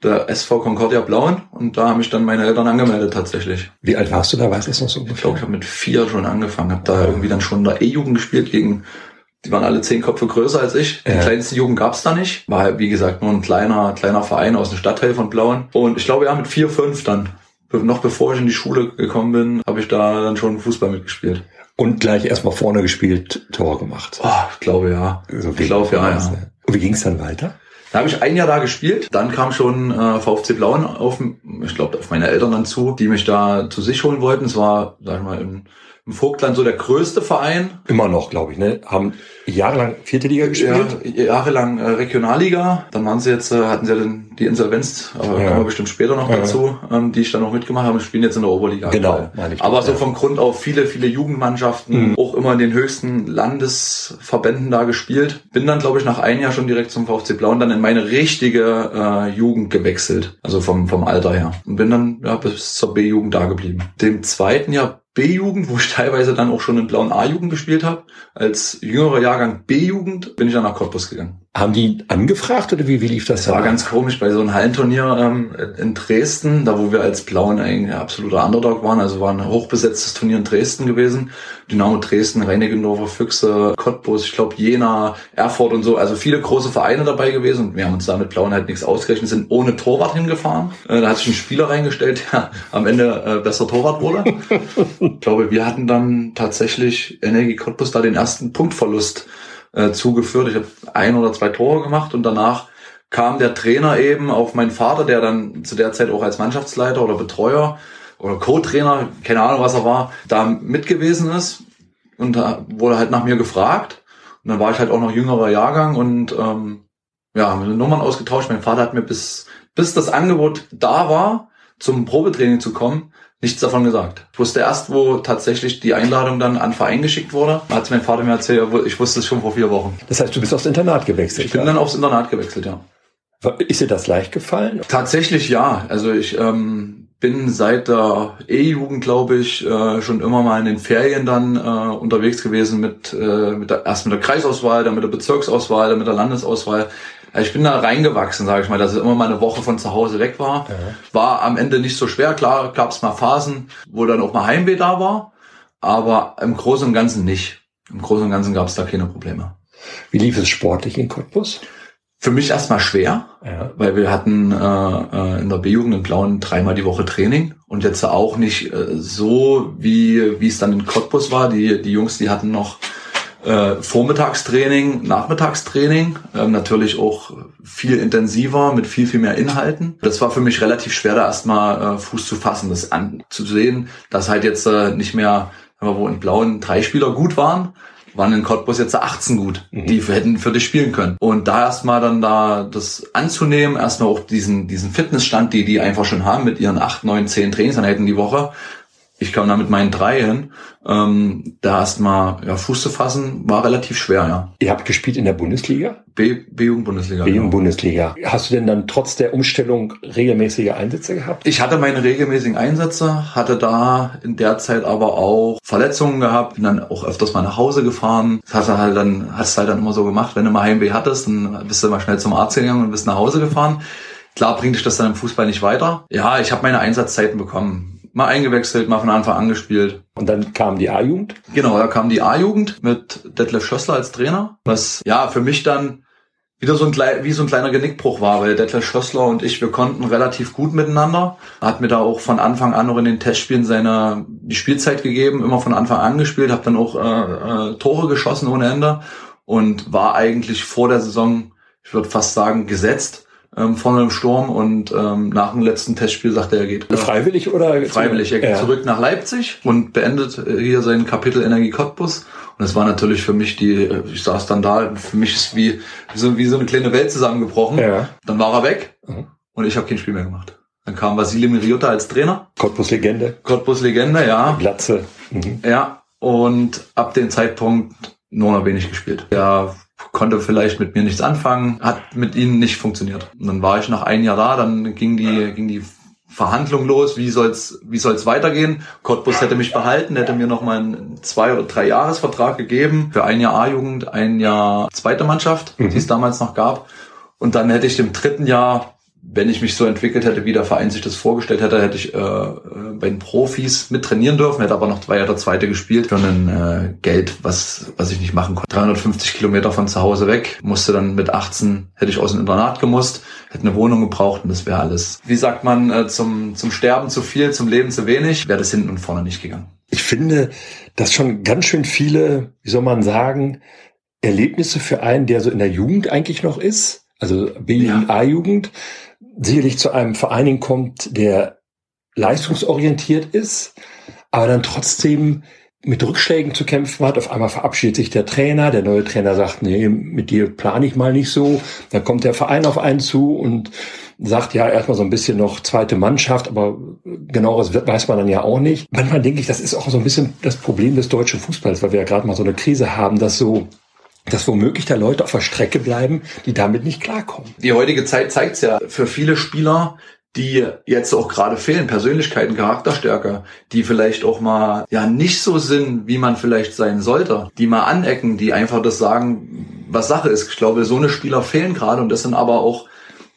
der SV Concordia Blauen und da haben mich dann meine Eltern angemeldet tatsächlich. Wie alt warst du da? Weißt du das noch so Ich glaube, ich habe mit vier schon angefangen, habe da irgendwie dann schon in der E-Jugend gespielt gegen die waren alle zehn Köpfe größer als ich. Die Ja. kleinste Jugend gab's da nicht. War halt, wie gesagt, nur ein kleiner, kleiner Verein aus dem Stadtteil von Blauen. Und ich glaube, ja, mit vier, fünf dann, noch bevor ich in die Schule gekommen bin, habe ich da dann schon Fußball mitgespielt. Und gleich erstmal vorne gespielt, Tor gemacht. Oh, ich glaube, ja. So ich glaube, ja, ja. Und wie ging es dann weiter? Da habe ich ein Jahr da gespielt. Dann kam schon äh, VfC Blauen auf, ich glaube, auf meine Eltern dann zu, die mich da zu sich holen wollten. Es war, sag ich mal, im, im Vogtland so der größte Verein. Immer noch, glaube ich, ne? Haben jahrelang vierte Liga gespielt. Ja, jahrelang äh, Regionalliga. Dann waren sie jetzt, äh, hatten sie ja den, die Insolvenz, aber Ja. kommen wir bestimmt später noch Ja. dazu, ähm, die ich dann noch mitgemacht habe. Spielen jetzt in der Oberliga. Genau, meine ich Aber so vom Grund auf viele, viele Jugendmannschaften, Mhm. auch immer in den höchsten Landesverbänden da gespielt. Bin dann, glaube ich, nach einem Jahr schon direkt zum VfC Blau und dann in meine richtige äh, Jugend gewechselt. Also vom, vom Alter her. Und bin dann ja, bis zur B-Jugend da geblieben. Dem zweiten Jahr B-Jugend, wo ich teilweise dann auch schon in blauen A-Jugend gespielt habe. Als jüngerer Jahrgang B-Jugend bin ich dann nach Cottbus gegangen. Haben die angefragt oder wie, wie lief das? Das war ganz komisch bei so einem Hallenturnier ähm, in Dresden, da wo wir als Blauen eigentlich ein absoluter Underdog waren, also war ein hochbesetztes Turnier in Dresden gewesen. Dynamo Dresden, Reinickendorfer, Füchse, Cottbus, ich glaube Jena, Erfurt und so, also viele große Vereine dabei gewesen und wir haben uns da mit Blauen halt nichts ausgerechnet, sind ohne Torwart hingefahren. Äh, da hat sich ein Spieler reingestellt, der am Ende äh, besser Torwart wurde. ich glaube, wir hatten dann tatsächlich Energie Cottbus da den ersten Punktverlust äh, zugeführt. Ich habe ein oder zwei Tore gemacht und danach kam der Trainer eben auf meinen Vater, der dann zu der Zeit auch als Mannschaftsleiter oder Betreuer oder Co-Trainer, keine Ahnung was er war, da mit gewesen ist und da wurde halt nach mir gefragt. Und dann war ich halt auch noch jüngerer Jahrgang und ähm, ja, haben wir Nummern ausgetauscht. Mein Vater hat mir bis, bis das Angebot da war, zum Probetraining zu kommen, nichts davon gesagt. Ich wusste erst, wo tatsächlich die Einladung dann an Verein geschickt wurde, hat mein Vater mir erzählt, ich wusste es schon vor vier Wochen. Das heißt, du bist aufs Internat gewechselt. Ich bin dann aufs Internat gewechselt, ja. Ist dir das leicht gefallen? Tatsächlich ja. Also ich ähm, bin seit der E-Jugend, glaube ich, äh, schon immer mal in den Ferien dann äh, unterwegs gewesen mit, äh, mit der, erst mit der Kreisauswahl, dann mit der Bezirksauswahl, dann mit der Landesauswahl. Also ich bin da reingewachsen, sage ich mal, dass ich immer mal eine Woche von zu Hause weg war. War am Ende nicht so schwer. Klar gab es mal Phasen, wo dann auch mal Heimweh da war, aber im Großen und Ganzen nicht. Im Großen und Ganzen gab es da keine Probleme. Wie lief es sportlich in Cottbus? Für mich erstmal schwer, Ja. weil wir hatten äh, äh, in der B-Jugend in Blauen dreimal die Woche Training und jetzt auch nicht äh, so, wie wie es dann in Cottbus war. Die, die Jungs, die hatten noch äh, Vormittagstraining, Nachmittagstraining, ähm, natürlich auch viel intensiver, mit viel, viel mehr Inhalten. Das war für mich relativ schwer, da erstmal äh, Fuß zu fassen, das anzusehen, dass halt jetzt äh, nicht mehr, wir, wo in Blauen drei Spieler gut waren, waren in Cottbus jetzt 18 gut, die hätten für dich spielen können. Und da erstmal dann da das anzunehmen, erstmal auch diesen, diesen Fitnessstand, die die einfach schon haben mit ihren 8, 9, 10 Trainingseinheiten die Woche. Ich kam da mit meinen drei hin. Ähm, da erstmal ja, Fuß zu fassen, war relativ schwer, ja. Ihr habt gespielt in der Bundesliga? B- B-Jugend-Bundesliga. genau. B-Jugend-Bundesliga. Hast du denn dann trotz der Umstellung regelmäßige Einsätze gehabt? Ich hatte meine regelmäßigen Einsätze, hatte da in der Zeit aber auch Verletzungen gehabt, bin dann auch öfters mal nach Hause gefahren. Das hast du halt dann, hast du halt dann immer so gemacht, wenn du mal Heimweh hattest, dann bist du mal schnell zum Arzt gegangen und bist nach Hause gefahren. Klar bringt dich das dann im Fußball nicht weiter. Ja, ich habe meine Einsatzzeiten bekommen. Mal eingewechselt, mal von Anfang an gespielt. Und dann kam die A-Jugend. Genau, da kam die A-Jugend mit Detlef Schössler als Trainer, was ja für mich dann wieder so ein wie so ein kleiner Genickbruch war, weil Detlef Schössler und ich, wir konnten relativ gut miteinander. Er hat mir da auch von Anfang an noch in den Testspielen seine die Spielzeit gegeben, immer von Anfang an gespielt, habe dann auch äh, äh, Tore geschossen ohne Ende und war eigentlich vor der Saison, ich würde fast sagen, gesetzt ähm, vorne im Sturm und ähm, nach dem letzten Testspiel sagte er, er geht Freiwillig oder? freiwillig. Er geht ja. zurück nach Leipzig und beendet äh, hier sein Kapitel Energie Cottbus Und das war natürlich für mich die, ich saß dann da, für mich ist wie, wie, so, wie so eine kleine Welt zusammengebrochen. Ja. Dann war er weg mhm. und ich habe kein Spiel mehr gemacht. Dann kam Vasily Miriota als Trainer. Cottbus-Legende. Cottbus-Legende, ja. Glatze. Mhm. Ja, und ab dem Zeitpunkt nur noch wenig gespielt. Er konnte vielleicht mit mir nichts anfangen, hat mit ihnen nicht funktioniert. Und dann war ich nach einem Jahr da, dann ging die, ging die Verhandlung los, wie soll's, wie soll's weitergehen. Cottbus hätte mich behalten, hätte mir noch mal einen zwei oder drei Jahresvertrag gegeben für ein Jahr A-Jugend, ein Jahr zweite Mannschaft, mhm. die es damals noch gab. Und dann hätte ich im dritten Jahr wenn ich mich so entwickelt hätte, wie der Verein sich das vorgestellt hätte, hätte ich äh, bei den Profis mit trainieren dürfen, hätte aber noch zwei oder zweite gespielt für ein äh, Geld, was, was ich nicht machen konnte. 350 Kilometer von zu Hause weg, musste dann mit 18, hätte ich aus dem Internat gemusst, hätte eine Wohnung gebraucht und das wäre alles, wie sagt man, äh, zum, zum Sterben zu viel, zum Leben zu wenig, wäre das hinten und vorne nicht gegangen. Ich finde, dass schon ganz schön viele, wie soll man sagen, Erlebnisse für einen, der so in der Jugend eigentlich noch ist, also B- und ja. Sicherlich zu einem Verein kommt, der leistungsorientiert ist, aber dann trotzdem mit Rückschlägen zu kämpfen hat. Auf einmal verabschiedet sich der Trainer, der neue Trainer sagt, nee, mit dir plane ich mal nicht so. Dann kommt der Verein auf einen zu und sagt ja erstmal so ein bisschen noch zweite Mannschaft, aber genaueres weiß man dann ja auch nicht. Manchmal denke ich, das ist auch so ein bisschen das Problem des deutschen Fußballs, weil wir ja gerade mal so eine Krise haben, dass so dass womöglich da Leute auf der Strecke bleiben, die damit nicht klarkommen. Die heutige Zeit zeigt's ja für viele Spieler, die jetzt auch gerade fehlen, Persönlichkeiten, Charakterstärke, die vielleicht auch mal ja nicht so sind, wie man vielleicht sein sollte, die mal anecken, die einfach das sagen, was Sache ist. Ich glaube, so eine Spieler fehlen gerade und das sind aber auch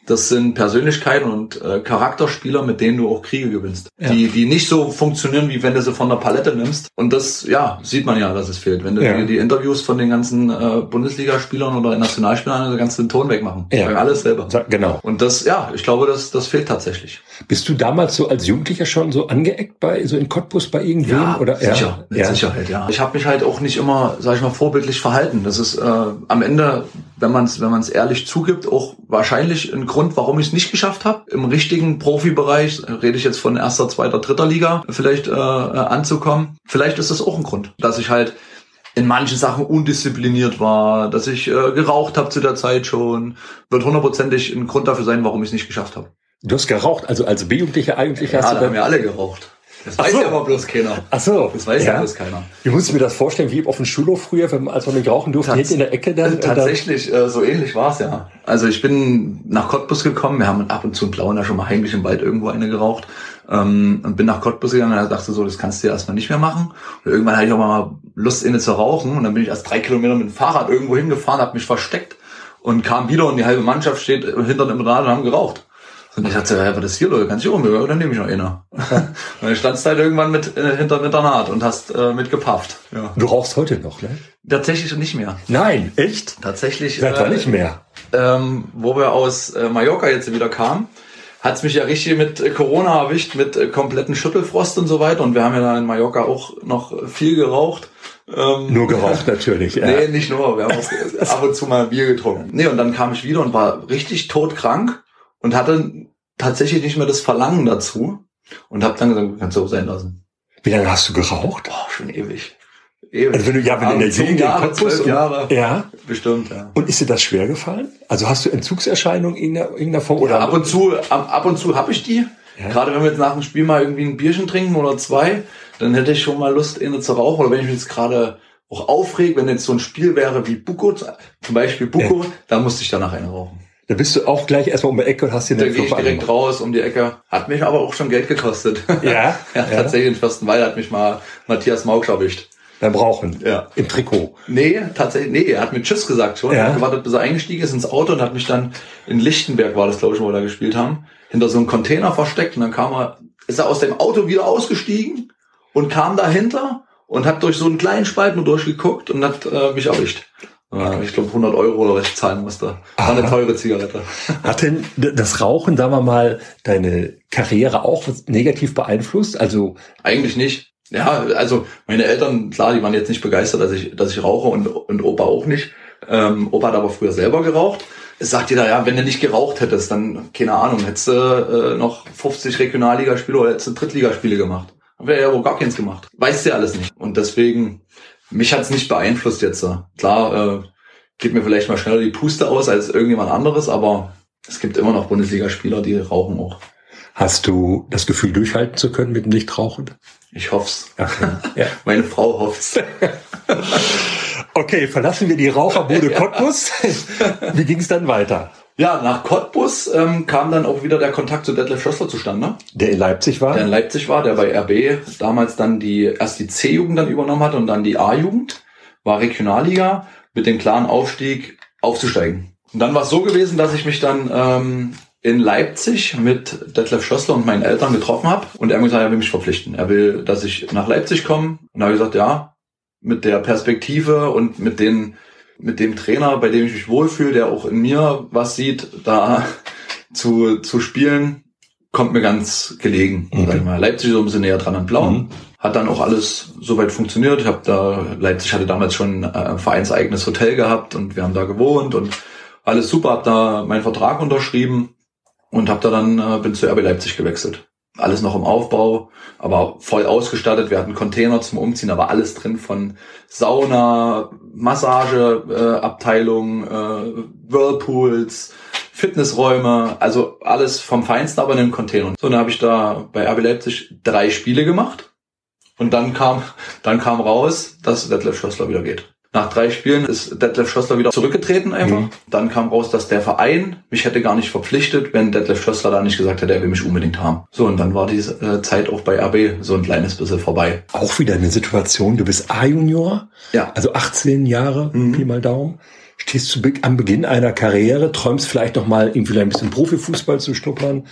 das sind Persönlichkeiten und äh, Charakterspieler, mit denen du auch Kriege gewinnst. Ja. Die, die nicht so funktionieren, wie wenn du sie von der Palette nimmst. Und das, ja, sieht man ja, dass es fehlt. Wenn du ja. die, die Interviews von den ganzen äh, Bundesligaspielern oder Nationalspielern den ganzen Ton wegmachen. Ja. Alles selber. Genau. Und das, ja, ich glaube, das, das fehlt tatsächlich. Bist du damals so als Jugendlicher schon so angeeckt bei, so in Cottbus bei irgendwem? Ja, oder? sicher, mit ja. Sicherheit, ja. Ich habe mich halt auch nicht immer, sag ich mal, vorbildlich verhalten. Das ist äh, am Ende, wenn man es wenn man's ehrlich zugibt, auch wahrscheinlich ein Grund, warum ich es nicht geschafft habe, im richtigen Profibereich, rede ich jetzt von erster, zweiter, dritter Liga, vielleicht äh, äh, anzukommen. Vielleicht ist das auch ein Grund, dass ich halt in manchen Sachen undiszipliniert war, dass ich äh, geraucht habe zu der Zeit schon, wird hundertprozentig ein Grund dafür sein, warum ich es nicht geschafft habe. Du hast geraucht, also als B-Jugendlicher eigentlich ja, hast du... Ja, haben ja alle geraucht. Das weiß so. ja aber bloß keiner. Ach so. Das weiß ja, ja bloß keiner. Du musst mir das vorstellen, wie auf dem Schulhof früher, wenn, als man nicht rauchen durfte, Tats hinten in der Ecke dann. Tatsächlich, äh, so ähnlich war es ja. Also ich bin nach Cottbus gekommen, wir haben ab und zu in Blauen schon mal heimlich im Wald irgendwo eine geraucht. Ähm, und bin nach Cottbus gegangen und dachte so, das kannst du ja erstmal nicht mehr machen. Und irgendwann hatte ich auch mal Lust, inne zu rauchen. Und dann bin ich erst drei Kilometer mit dem Fahrrad irgendwo hingefahren, habe mich versteckt und kam wieder und die halbe Mannschaft steht hinter dem Rad und haben geraucht. Und ich dachte, ja, was ist hier, Leute? Kannst du auch mit? Dann nehme ich noch einer. und dann standst du halt irgendwann mit äh, hinter mit der Naht und hast äh, mitgepafft. Ja. Du rauchst heute noch, ne? Tatsächlich nicht mehr. Nein, echt? Tatsächlich. Seit wann äh, nicht mehr? Ähm, wo wir aus äh, Mallorca jetzt wieder kamen, hat's mich ja richtig mit äh, Corona erwischt, mit äh, kompletten Schüttelfrost und so weiter. Und wir haben ja da in Mallorca auch noch viel geraucht. Ähm, nur geraucht natürlich. Ja. Nee, nicht nur. Wir haben auch ab und zu mal Bier getrunken. Nee, und dann kam ich wieder und war richtig todkrank und hatte tatsächlich nicht mehr das Verlangen dazu und habe dann gesagt, kannst du auch sein lassen. Wie lange hast du geraucht? Boah, schon ewig. ewig. Also wenn du ja, wenn du in der Jugend Jahre, zwölf Jahre. Ja. Bestimmt, ja. Und ist dir das schwer gefallen? Also hast du Entzugserscheinungen in irgendeiner Form? Oder? Ja, ab und zu, ab, ab und zu habe ich die. Ja. Gerade wenn wir jetzt nach dem Spiel mal irgendwie ein Bierchen trinken oder zwei, dann hätte ich schon mal Lust, eine zu rauchen. Oder wenn ich mich jetzt gerade auch aufreg, wenn jetzt so ein Spiel wäre wie Buko, zum Beispiel Buko, ja. da musste ich danach eine rauchen. Da bist du auch gleich erstmal um die Ecke und hast dir Da gehe ich direkt gemacht. raus um die Ecke. Hat mich aber auch schon Geld gekostet. Ja? ja, tatsächlich in Fürstenwalde hat mich mal Matthias Mauck erwischt. Beim Rauchen? Ja. Im Trikot? Nee, tatsächlich, nee, er hat mir Tschüss gesagt schon. Ja. Er hat gewartet, bis er eingestiegen ist ins Auto und hat mich dann in Lichtenberg, war das glaube ich, wo wir da gespielt haben, hinter so einem Container versteckt und dann kam er, ist er aus dem Auto wieder ausgestiegen und kam dahinter und hat durch so einen kleinen Spalt nur durchgeguckt und hat äh, mich erwischt. Ich glaube 100 Euro oder was ich zahlen musste. War eine teure Zigarette. Hat denn das Rauchen, sagen wir mal, deine Karriere auch negativ beeinflusst? Also eigentlich nicht. Ja, also meine Eltern, klar, die waren jetzt nicht begeistert, dass ich, dass ich rauche und, und Opa auch nicht. Ähm, Opa hat aber früher selber geraucht. Es sagt jeder, ja, wenn du nicht geraucht hättest, dann, keine Ahnung, hättest du äh, noch 50 Regionalligaspiele oder hättest du Drittligaspiele gemacht. Dann wäre ja wohl gar keins gemacht. Weißt du ja alles nicht. Und deswegen mich hat's nicht beeinflusst jetzt. Klar, äh, geht mir vielleicht mal schneller die Puste aus als irgendjemand anderes, aber es gibt immer noch Bundesligaspieler, die rauchen auch. Hast du das Gefühl, durchhalten zu können mit dem Nichtrauchen? Ich hoff's. Okay. Ja. Meine Frau hofft's. okay, verlassen wir die Raucherbude Cottbus. Wie ging's dann weiter? Ja, nach Cottbus ähm, kam dann auch wieder der Kontakt zu Detlef Schössler zustande. Der in Leipzig war? Der in Leipzig war, der bei RB damals dann die erst die C-Jugend dann übernommen hat und dann die A-Jugend, war Regionalliga mit dem klaren Aufstieg aufzusteigen. Und dann war es so gewesen, dass ich mich dann ähm, in Leipzig mit Detlef Schössler und meinen Eltern getroffen habe und er hat mir gesagt, er will mich verpflichten. Er will, dass ich nach Leipzig komme. Und da habe ich gesagt, ja, mit der Perspektive und mit den mit dem Trainer, bei dem ich mich wohlfühle, der auch in mir was sieht, da zu, zu spielen, kommt mir ganz gelegen. Okay. Mhm. Leipzig so ein bisschen näher dran an Blau. Mhm. Hat dann auch alles soweit funktioniert. Ich habe da, Leipzig hatte damals schon ein vereinseigenes Hotel gehabt und wir haben da gewohnt und alles super, hab da meinen Vertrag unterschrieben und hab da dann, äh, bin zu RB Leipzig gewechselt alles noch im Aufbau, aber voll ausgestattet. Wir hatten Container zum Umziehen, aber alles drin von Sauna, Massageabteilung, äh, äh, Whirlpools, Fitnessräume, also alles vom Feinsten, aber in einem Container. So, dann habe ich da bei RB Leipzig drei Spiele gemacht und dann kam, dann kam raus, dass Detlef Schössler wieder geht. Nach drei Spielen ist Detlef Schössler wieder zurückgetreten einfach. Mhm. Dann kam raus, dass der Verein mich hätte gar nicht verpflichtet, wenn Detlef Schössler da nicht gesagt hätte, er will mich unbedingt haben. So, und dann war die äh, Zeit auch bei RB so ein kleines bisschen vorbei. Auch wieder eine Situation, du bist A-Junior, ja. also 18 Jahre, mhm. Pi mal Daumen. Stehst du am Beginn einer Karriere, träumst vielleicht noch mal irgendwie ein bisschen Profifußball zu schnuppern,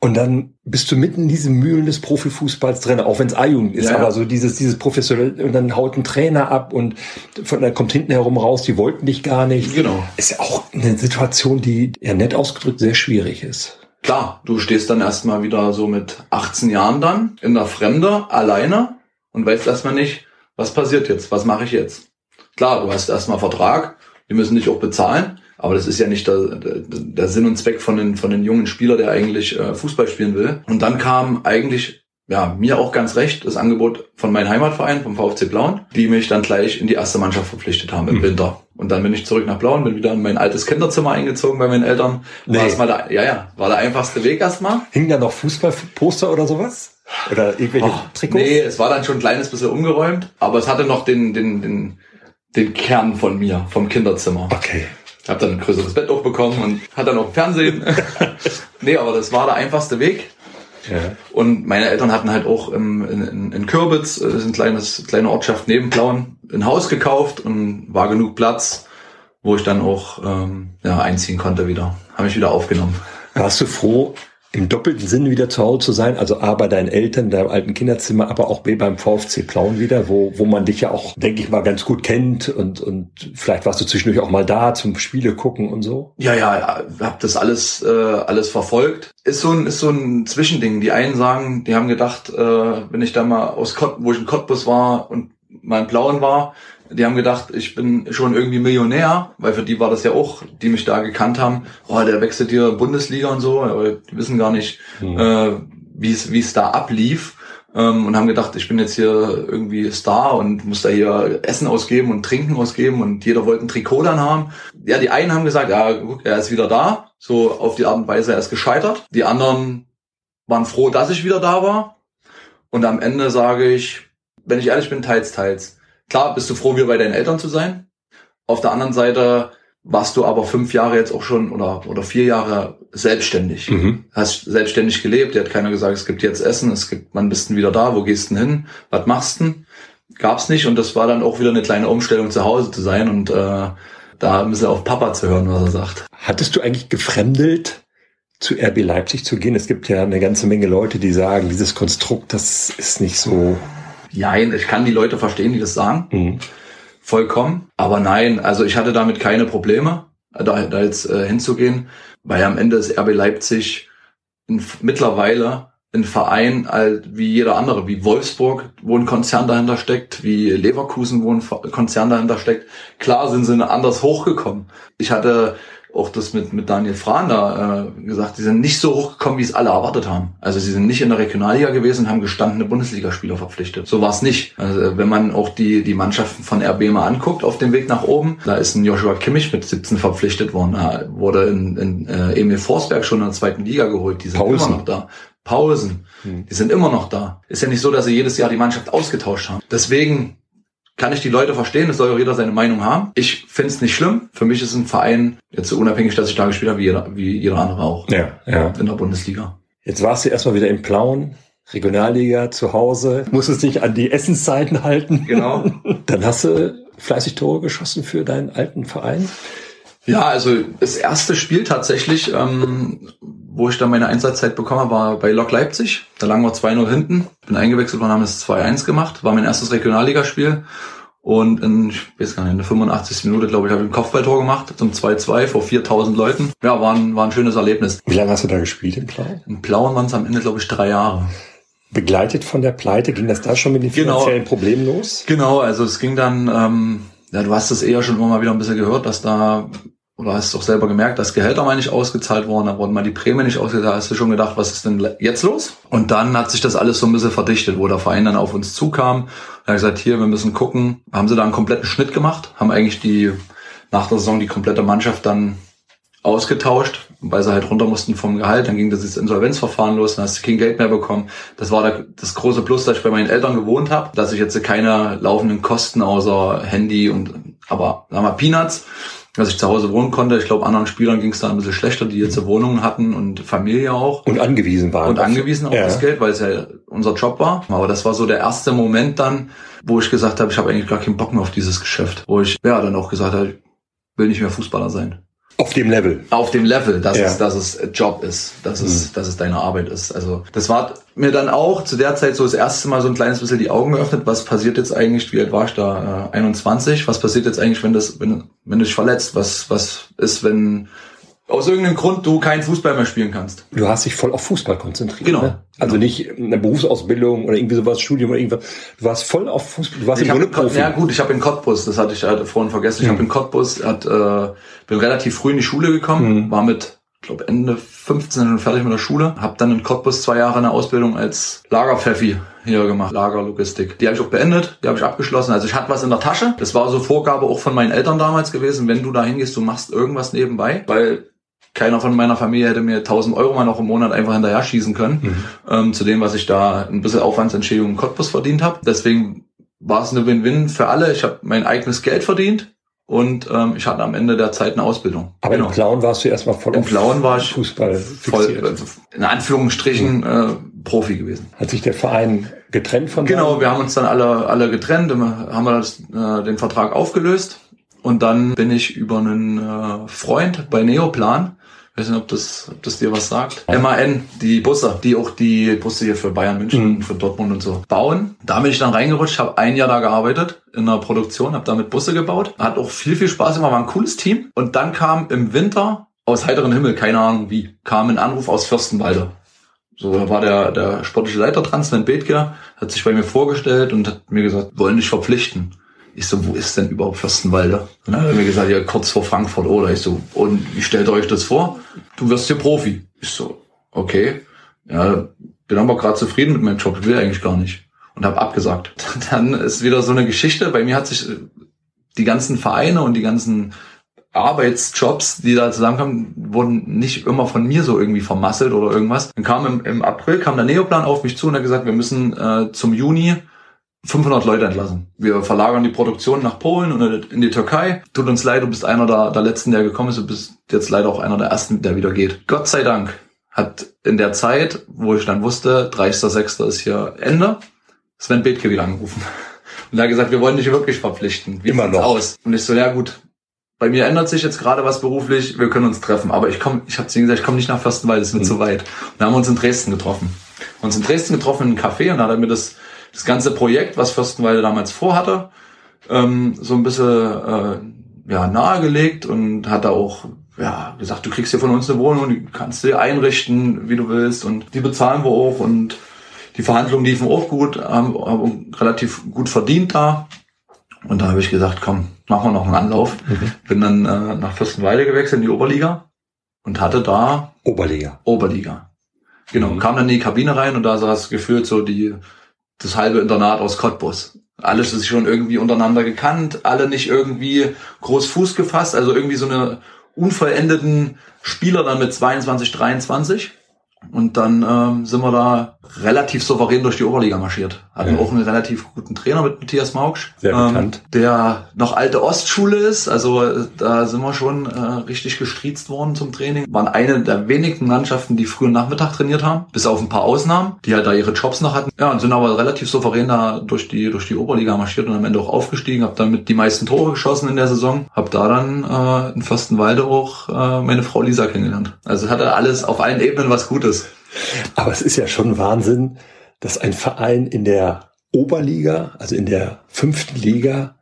und dann bist du mitten in diesen Mühlen des Profifußballs drin, auch wenn es A-Jugend ist, ja, aber so dieses, dieses professionell, und dann haut ein Trainer ab und von, dann kommt hinten herum raus, die wollten dich gar nicht. Genau. Ist ja auch eine Situation, die ja nett ausgedrückt sehr schwierig ist. Klar, du stehst dann erstmal wieder so mit 18 Jahren dann in der Fremde, alleine und weißt erstmal nicht, was passiert jetzt, was mache ich jetzt. Klar, du hast erstmal Vertrag, die müssen dich auch bezahlen, aber das ist ja nicht der, der, Sinn und Zweck von den, von den jungen Spieler, der eigentlich äh, Fußball spielen will. Und dann kam eigentlich ja, mir auch ganz recht, das Angebot von meinem Heimatverein, vom VfC Blauen, die mich dann gleich in die erste Mannschaft verpflichtet haben im mhm. Winter. Und dann bin ich zurück nach Blauen, bin wieder in mein altes Kinderzimmer eingezogen bei meinen Eltern. Nee. War es mal der, ja, ja, war der einfachste Weg erstmal. Hing da noch Fußballposter oder sowas? Oder irgendwelche Och, Trikots? Nee, es war dann schon ein kleines bisschen umgeräumt, aber es hatte noch den, den, den, den Kern von mir, vom Kinderzimmer. Okay. Ich habe dann ein größeres Bett auch bekommen und hatte dann auch Fernsehen. nee, aber das war der einfachste Weg. Ja. Und meine Eltern hatten halt auch im, in, in Kürbitz, das ist ein kleines, kleine Ortschaft neben Plauen, ein Haus gekauft und war genug Platz, wo ich dann auch ähm, ja, einziehen konnte wieder. Habe mich wieder aufgenommen. Warst du froh, im doppelten Sinne wieder zu Hause zu sein, also A bei deinen Eltern, deinem alten Kinderzimmer, aber auch B beim VfC Plauen wieder, wo, wo man dich ja auch, denke ich mal, ganz gut kennt und, und vielleicht warst du zwischendurch auch mal da zum Spiele gucken und so. Ja, ja, hab das alles, äh, alles verfolgt. Ist so ein, ist so ein Zwischending. Die einen sagen, die haben gedacht, äh, wenn ich da mal aus Kott, wo ich in Cottbus war und mal in Plauen war, die haben gedacht, ich bin schon irgendwie Millionär, weil für die war das ja auch, die mich da gekannt haben, oh, der wechselt hier Bundesliga und so, aber die wissen gar nicht, mhm. äh, wie es wie es da ablief ähm, und haben gedacht, ich bin jetzt hier irgendwie Star und muss da hier Essen ausgeben und Trinken ausgeben und jeder wollte ein Trikot dann haben. Ja, die einen haben gesagt, ja, guck, er ist wieder da, so auf die Art und Weise, er ist gescheitert. Die anderen waren froh, dass ich wieder da war. Und am Ende sage ich, wenn ich ehrlich bin, teils, teils Klar, bist du froh, wieder bei deinen Eltern zu sein. Auf der anderen Seite warst du aber fünf Jahre jetzt auch schon oder, oder vier Jahre selbstständig. Mhm. Hast selbstständig gelebt. Dir hat keiner gesagt, es gibt jetzt Essen, es gibt, wann bist du wieder da, wo gehst du hin, was machst du? Gab's nicht und das war dann auch wieder eine kleine Umstellung zu Hause zu sein und äh, da ein bisschen auf Papa zu hören, was er sagt. Hattest du eigentlich gefremdelt, zu RB Leipzig zu gehen? Es gibt ja eine ganze Menge Leute, die sagen, dieses Konstrukt, das ist nicht so Nein, ich kann die Leute verstehen, die das sagen. Mhm. Vollkommen. Aber nein, also ich hatte damit keine Probleme, da, da jetzt äh, hinzugehen, weil am Ende ist RB Leipzig in, mittlerweile ein Verein halt wie jeder andere, wie Wolfsburg, wo ein Konzern dahinter steckt, wie Leverkusen, wo ein Konzern dahinter steckt. Klar sind sie anders hochgekommen. Ich hatte auch das mit, mit Daniel Frahn da äh, gesagt, die sind nicht so hochgekommen, wie es alle erwartet haben. Also sie sind nicht in der Regionalliga gewesen und haben gestandene Bundesligaspieler verpflichtet. So war es nicht. Also wenn man auch die, die Mannschaften von RB mal anguckt auf dem Weg nach oben, da ist ein Joshua Kimmich mit 17 verpflichtet worden. Da wurde in, in äh, Emil Forsberg schon in der zweiten Liga geholt. Die sind Pausen. immer noch da. Pausen. Hm. Die sind immer noch da. Ist ja nicht so, dass sie jedes Jahr die Mannschaft ausgetauscht haben. Deswegen kann ich die Leute verstehen, es soll auch jeder seine Meinung haben. Ich finde es nicht schlimm. Für mich ist ein Verein jetzt so unabhängig, dass ich da gespielt habe, wie jeder, wie jeder andere auch. Ja, ja. In der Bundesliga. Jetzt warst du erstmal wieder in Plauen. Regionalliga zu Hause, musstest dich an die Essenszeiten halten. Genau. Dann hast du fleißig Tore geschossen für deinen alten Verein. Ja, also das erste Spiel tatsächlich, ähm, wo ich dann meine Einsatzzeit bekommen war bei Lok Leipzig. Da lagen wir 2-0 hinten. Bin eingewechselt worden, haben es 2-1 gemacht. War mein erstes Regionalligaspiel. Und in, ich weiß gar nicht, in der 85. Minute, glaube ich, habe ich ein Kopfballtor gemacht zum 2-2 vor 4000 Leuten. Ja, war ein, war ein schönes Erlebnis. Wie lange hast du da gespielt in Plauen? In Plauen waren es am Ende, glaube ich, drei Jahre. Begleitet von der Pleite, ging das da schon mit den genau. finanziellen genau, Problemen los? Genau, also es ging dann, ähm, ja, du hast es eher schon immer mal wieder ein bisschen gehört, dass da oder hast du auch selber gemerkt, dass Gehälter mal nicht ausgezahlt wurden, da wurden mal die Prämien nicht ausgezahlt, hast du schon gedacht, was ist denn jetzt los? Und dann hat sich das alles so ein bisschen verdichtet, wo der Verein dann auf uns zukam. Und hat gesagt, hier, wir müssen gucken, haben sie da einen kompletten Schnitt gemacht, haben eigentlich die, nach der Saison die komplette Mannschaft dann ausgetauscht, weil sie halt runter mussten vom Gehalt, dann ging das Insolvenzverfahren los, dann hast du kein Geld mehr bekommen. Das war das große Plus, dass ich bei meinen Eltern gewohnt habe, dass ich jetzt keine laufenden Kosten außer Handy und aber sagen wir Peanuts dass ich zu Hause wohnen konnte. Ich glaube, anderen Spielern ging es da ein bisschen schlechter, die jetzt Wohnungen hatten und Familie auch. Und angewiesen waren. Und angewiesen auf ja. das Geld, weil es ja unser Job war. Aber das war so der erste Moment dann, wo ich gesagt habe, ich habe eigentlich gar keinen Bock mehr auf dieses Geschäft. Wo ich ja dann auch gesagt habe, ich will nicht mehr Fußballer sein. Auf dem Level. Auf dem Level, dass, ja. es, dass es Job ist, dass es, mhm. dass es deine Arbeit ist. Also das war mir dann auch zu der Zeit so das erste Mal so ein kleines bisschen die Augen geöffnet. Was passiert jetzt eigentlich? Wie alt war ich da? Äh, 21. Was passiert jetzt eigentlich, wenn das, wenn, wenn du dich verletzt? Was, was ist, wenn aus irgendeinem Grund du keinen Fußball mehr spielen kannst. Du hast dich voll auf Fußball konzentriert. Genau. Ne? Also genau. nicht eine Berufsausbildung oder irgendwie sowas, Studium oder irgendwas. Du warst voll auf Fußball. Du warst ich im Grunde Ja gut, ich habe in Cottbus, das hatte ich halt vorhin vergessen, ich mhm. habe in Cottbus, hat, äh, bin relativ früh in die Schule gekommen, mhm. war mit, ich glaube Ende 15 schon fertig mit der Schule, habe dann in Cottbus zwei Jahre eine Ausbildung als Lagerpfeffi hier gemacht, Lagerlogistik. Die habe ich auch beendet, die habe ich abgeschlossen. Also ich hatte was in der Tasche. Das war so Vorgabe auch von meinen Eltern damals gewesen, wenn du da hingehst, du machst irgendwas nebenbei, weil keiner von meiner Familie hätte mir 1000 Euro mal noch im Monat einfach hinterher schießen können, mhm. ähm, zu dem, was ich da ein bisschen Aufwandsentschädigung in Cottbus verdient habe. Deswegen war es eine Win-Win für alle. Ich habe mein eigenes Geld verdient und ähm, ich hatte am Ende der Zeit eine Ausbildung. Aber genau. im Plauen warst du erstmal voll Im Plauen war ich Fußball voll, also in Anführungsstrichen äh, Profi gewesen. Hat sich der Verein getrennt von Genau, wir haben uns dann alle alle getrennt, haben wir das, äh, den Vertrag aufgelöst und dann bin ich über einen äh, Freund bei Neoplan ich weiß nicht, ob das, ob das dir was sagt. MAN, die Busse, die auch die Busse hier für Bayern München, mhm. für Dortmund und so bauen. Da bin ich dann reingerutscht, habe ein Jahr da gearbeitet in der Produktion, habe damit Busse gebaut. Hat auch viel, viel Spaß gemacht, war ein cooles Team. Und dann kam im Winter aus heiteren Himmel, keine Ahnung wie, kam ein Anruf aus Fürstenwalde. So, da war der, der sportliche Leiter dran, Sven Bethke, hat sich bei mir vorgestellt und hat mir gesagt, wollen dich verpflichten. Ich so, wo ist denn überhaupt Fürstenwalde? Und dann hat er mir gesagt, ja, kurz vor Frankfurt, oder? Ich so, und wie stellt ihr euch das vor? Du wirst hier Profi. Ich so, okay. Ja, bin aber gerade zufrieden mit meinem Job, ich will eigentlich gar nicht. Und habe abgesagt. Dann ist wieder so eine Geschichte. Bei mir hat sich die ganzen Vereine und die ganzen Arbeitsjobs, die da zusammenkamen, wurden nicht immer von mir so irgendwie vermasselt oder irgendwas. Dann kam im, im April kam der Neoplan auf mich zu und hat gesagt, wir müssen äh, zum Juni 500 Leute entlassen. Wir verlagern die Produktion nach Polen und in die Türkei. Tut uns leid, du bist einer der, der Letzten, der gekommen ist. Du bist jetzt leider auch einer der Ersten, der wieder geht. Gott sei Dank hat in der Zeit, wo ich dann wusste, 30.06. ist hier Ende, Sven Bethke wieder angerufen. Und er hat gesagt, wir wollen dich wirklich verpflichten. Wie Immer noch. aus? Und ich so, ja gut, bei mir ändert sich jetzt gerade was beruflich, wir können uns treffen. Aber ich komme, ich habe zu ihm gesagt, ich komme nicht nach Fürstenwald, es wird mhm. zu weit. Und dann haben wir uns in Dresden getroffen. Uns in Dresden getroffen in einem Café und da hat er mir das das ganze Projekt, was Fürstenwalde damals vorhatte, ähm, so ein bisschen äh, ja, nahegelegt und hat da auch ja, gesagt, du kriegst hier von uns eine Wohnung, die kannst du dir einrichten, wie du willst und die bezahlen wir auch und die Verhandlungen liefen auch gut, haben, haben relativ gut verdient da Und da habe ich gesagt, komm, machen wir noch einen Anlauf. Mhm. Bin dann äh, nach Fürstenwalde gewechselt in die Oberliga und hatte da Oberliga. Oberliga. Genau, Mhm. kam dann in die Kabine rein und da saß gefühlt so die das halbe Internat aus Cottbus. Alles ist schon irgendwie untereinander gekannt, alle nicht irgendwie groß Fuß gefasst, also irgendwie so eine unvollendeten Spieler dann mit 22, 23. Und dann ähm, sind wir da relativ souverän durch die Oberliga marschiert. Hatten Mhm. auch einen relativ guten Trainer mit Matthias Mauksch. Sehr bekannt. Der noch alte Ostschule ist. Also äh, da sind wir schon äh, richtig gestriezt worden zum Training. Waren eine der wenigen Mannschaften, die früh und Nachmittag trainiert haben. Bis auf ein paar Ausnahmen, die halt da ihre Jobs noch hatten. Ja, und sind aber relativ souverän da durch die, durch die Oberliga marschiert und am Ende auch aufgestiegen. Hab damit die meisten Tore geschossen in der Saison. Hab da dann äh, in Fürstenwalde auch äh, meine Frau Lisa kennengelernt. Also hatte alles auf allen Ebenen was Gutes. Aber es ist ja schon Wahnsinn, dass ein Verein in der Oberliga, also in der fünften Liga,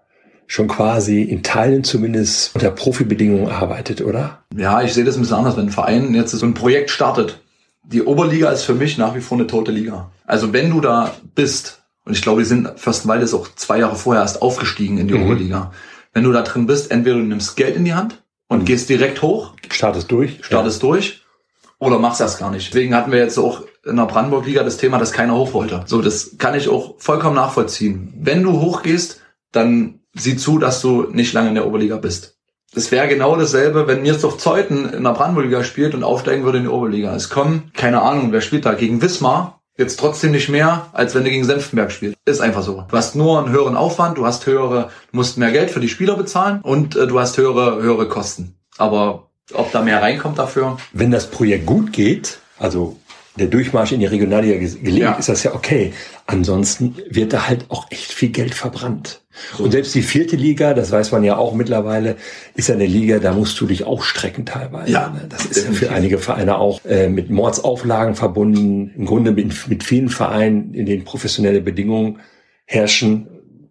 schon quasi in Teilen zumindest unter Profibedingungen arbeitet, oder? Ja, ich sehe das ein bisschen anders, wenn ein Verein jetzt so ein Projekt startet. Die Oberliga ist für mich nach wie vor eine tote Liga. Also wenn du da bist, und ich glaube, die sind Fürstenwalde ist auch zwei Jahre vorher erst aufgestiegen in die Mhm. Oberliga. Wenn du da drin bist, entweder du nimmst Geld in die Hand und Mhm. gehst direkt hoch, Startest durch. startest durch, oder machst das gar nicht. Deswegen hatten wir jetzt auch in der Brandenburg-Liga das Thema, dass keiner hoch wollte. So, das kann ich auch vollkommen nachvollziehen. Wenn du hochgehst, dann sieh zu, dass du nicht lange in der Oberliga bist. Das wäre genau dasselbe, wenn Mirsdorf Zeuthen in der Brandenburg-Liga spielt und aufsteigen würde in die Oberliga. Es kommen, keine Ahnung, wer spielt da, gegen Wismar, jetzt trotzdem nicht mehr, als wenn du gegen Senftenberg spielst. Ist einfach so. Du hast nur einen höheren Aufwand, du hast höhere, musst mehr Geld für die Spieler bezahlen und äh, du hast höhere, höhere Kosten. Aber ob da mehr reinkommt dafür, Wenn das Projekt gut geht, also der Durchmarsch in die Regionalliga ge- gelingt, Ja. ist das ja okay. Ansonsten wird da halt auch echt viel Geld verbrannt. Und selbst die vierte Liga, das weiß man ja auch mittlerweile, ist ja eine Liga, da musst du dich auch strecken teilweise. Ja, ne? Das ist ja für einige Vereine auch äh, mit Mordsauflagen verbunden. Im Grunde mit, mit vielen Vereinen, in denen professionelle Bedingungen herrschen,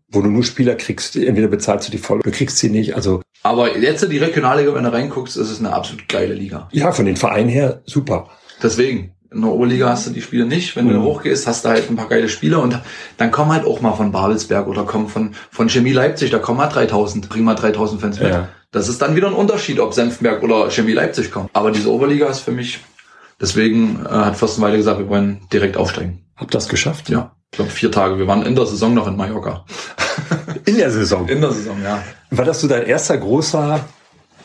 wo du nur Spieler kriegst, entweder bezahlst du die voll, du kriegst sie nicht. Also Aber jetzt die Regionalliga, wenn du reinguckst, ist es eine absolut geile Liga. ja, von den Vereinen her super. Deswegen, in der Oberliga hast du die Spiele nicht. Wenn du Mhm. hochgehst, hast du halt ein paar geile Spiele und dann kommen halt auch mal von Babelsberg oder kommen von, von Chemie Leipzig, da kommen mal 3000, bringen mal 3000 Fans mit. Ja. Das ist dann wieder ein Unterschied, ob Senftenberg oder Chemie Leipzig kommen. Aber diese Oberliga ist für mich, deswegen äh, hat Fürstenwalde gesagt, wir wollen direkt aufsteigen. Habt das geschafft? Ja, ich glaube vier Tage. Wir waren in der Saison noch in Mallorca. In der Saison. In der Saison, ja. War das so dein erster großer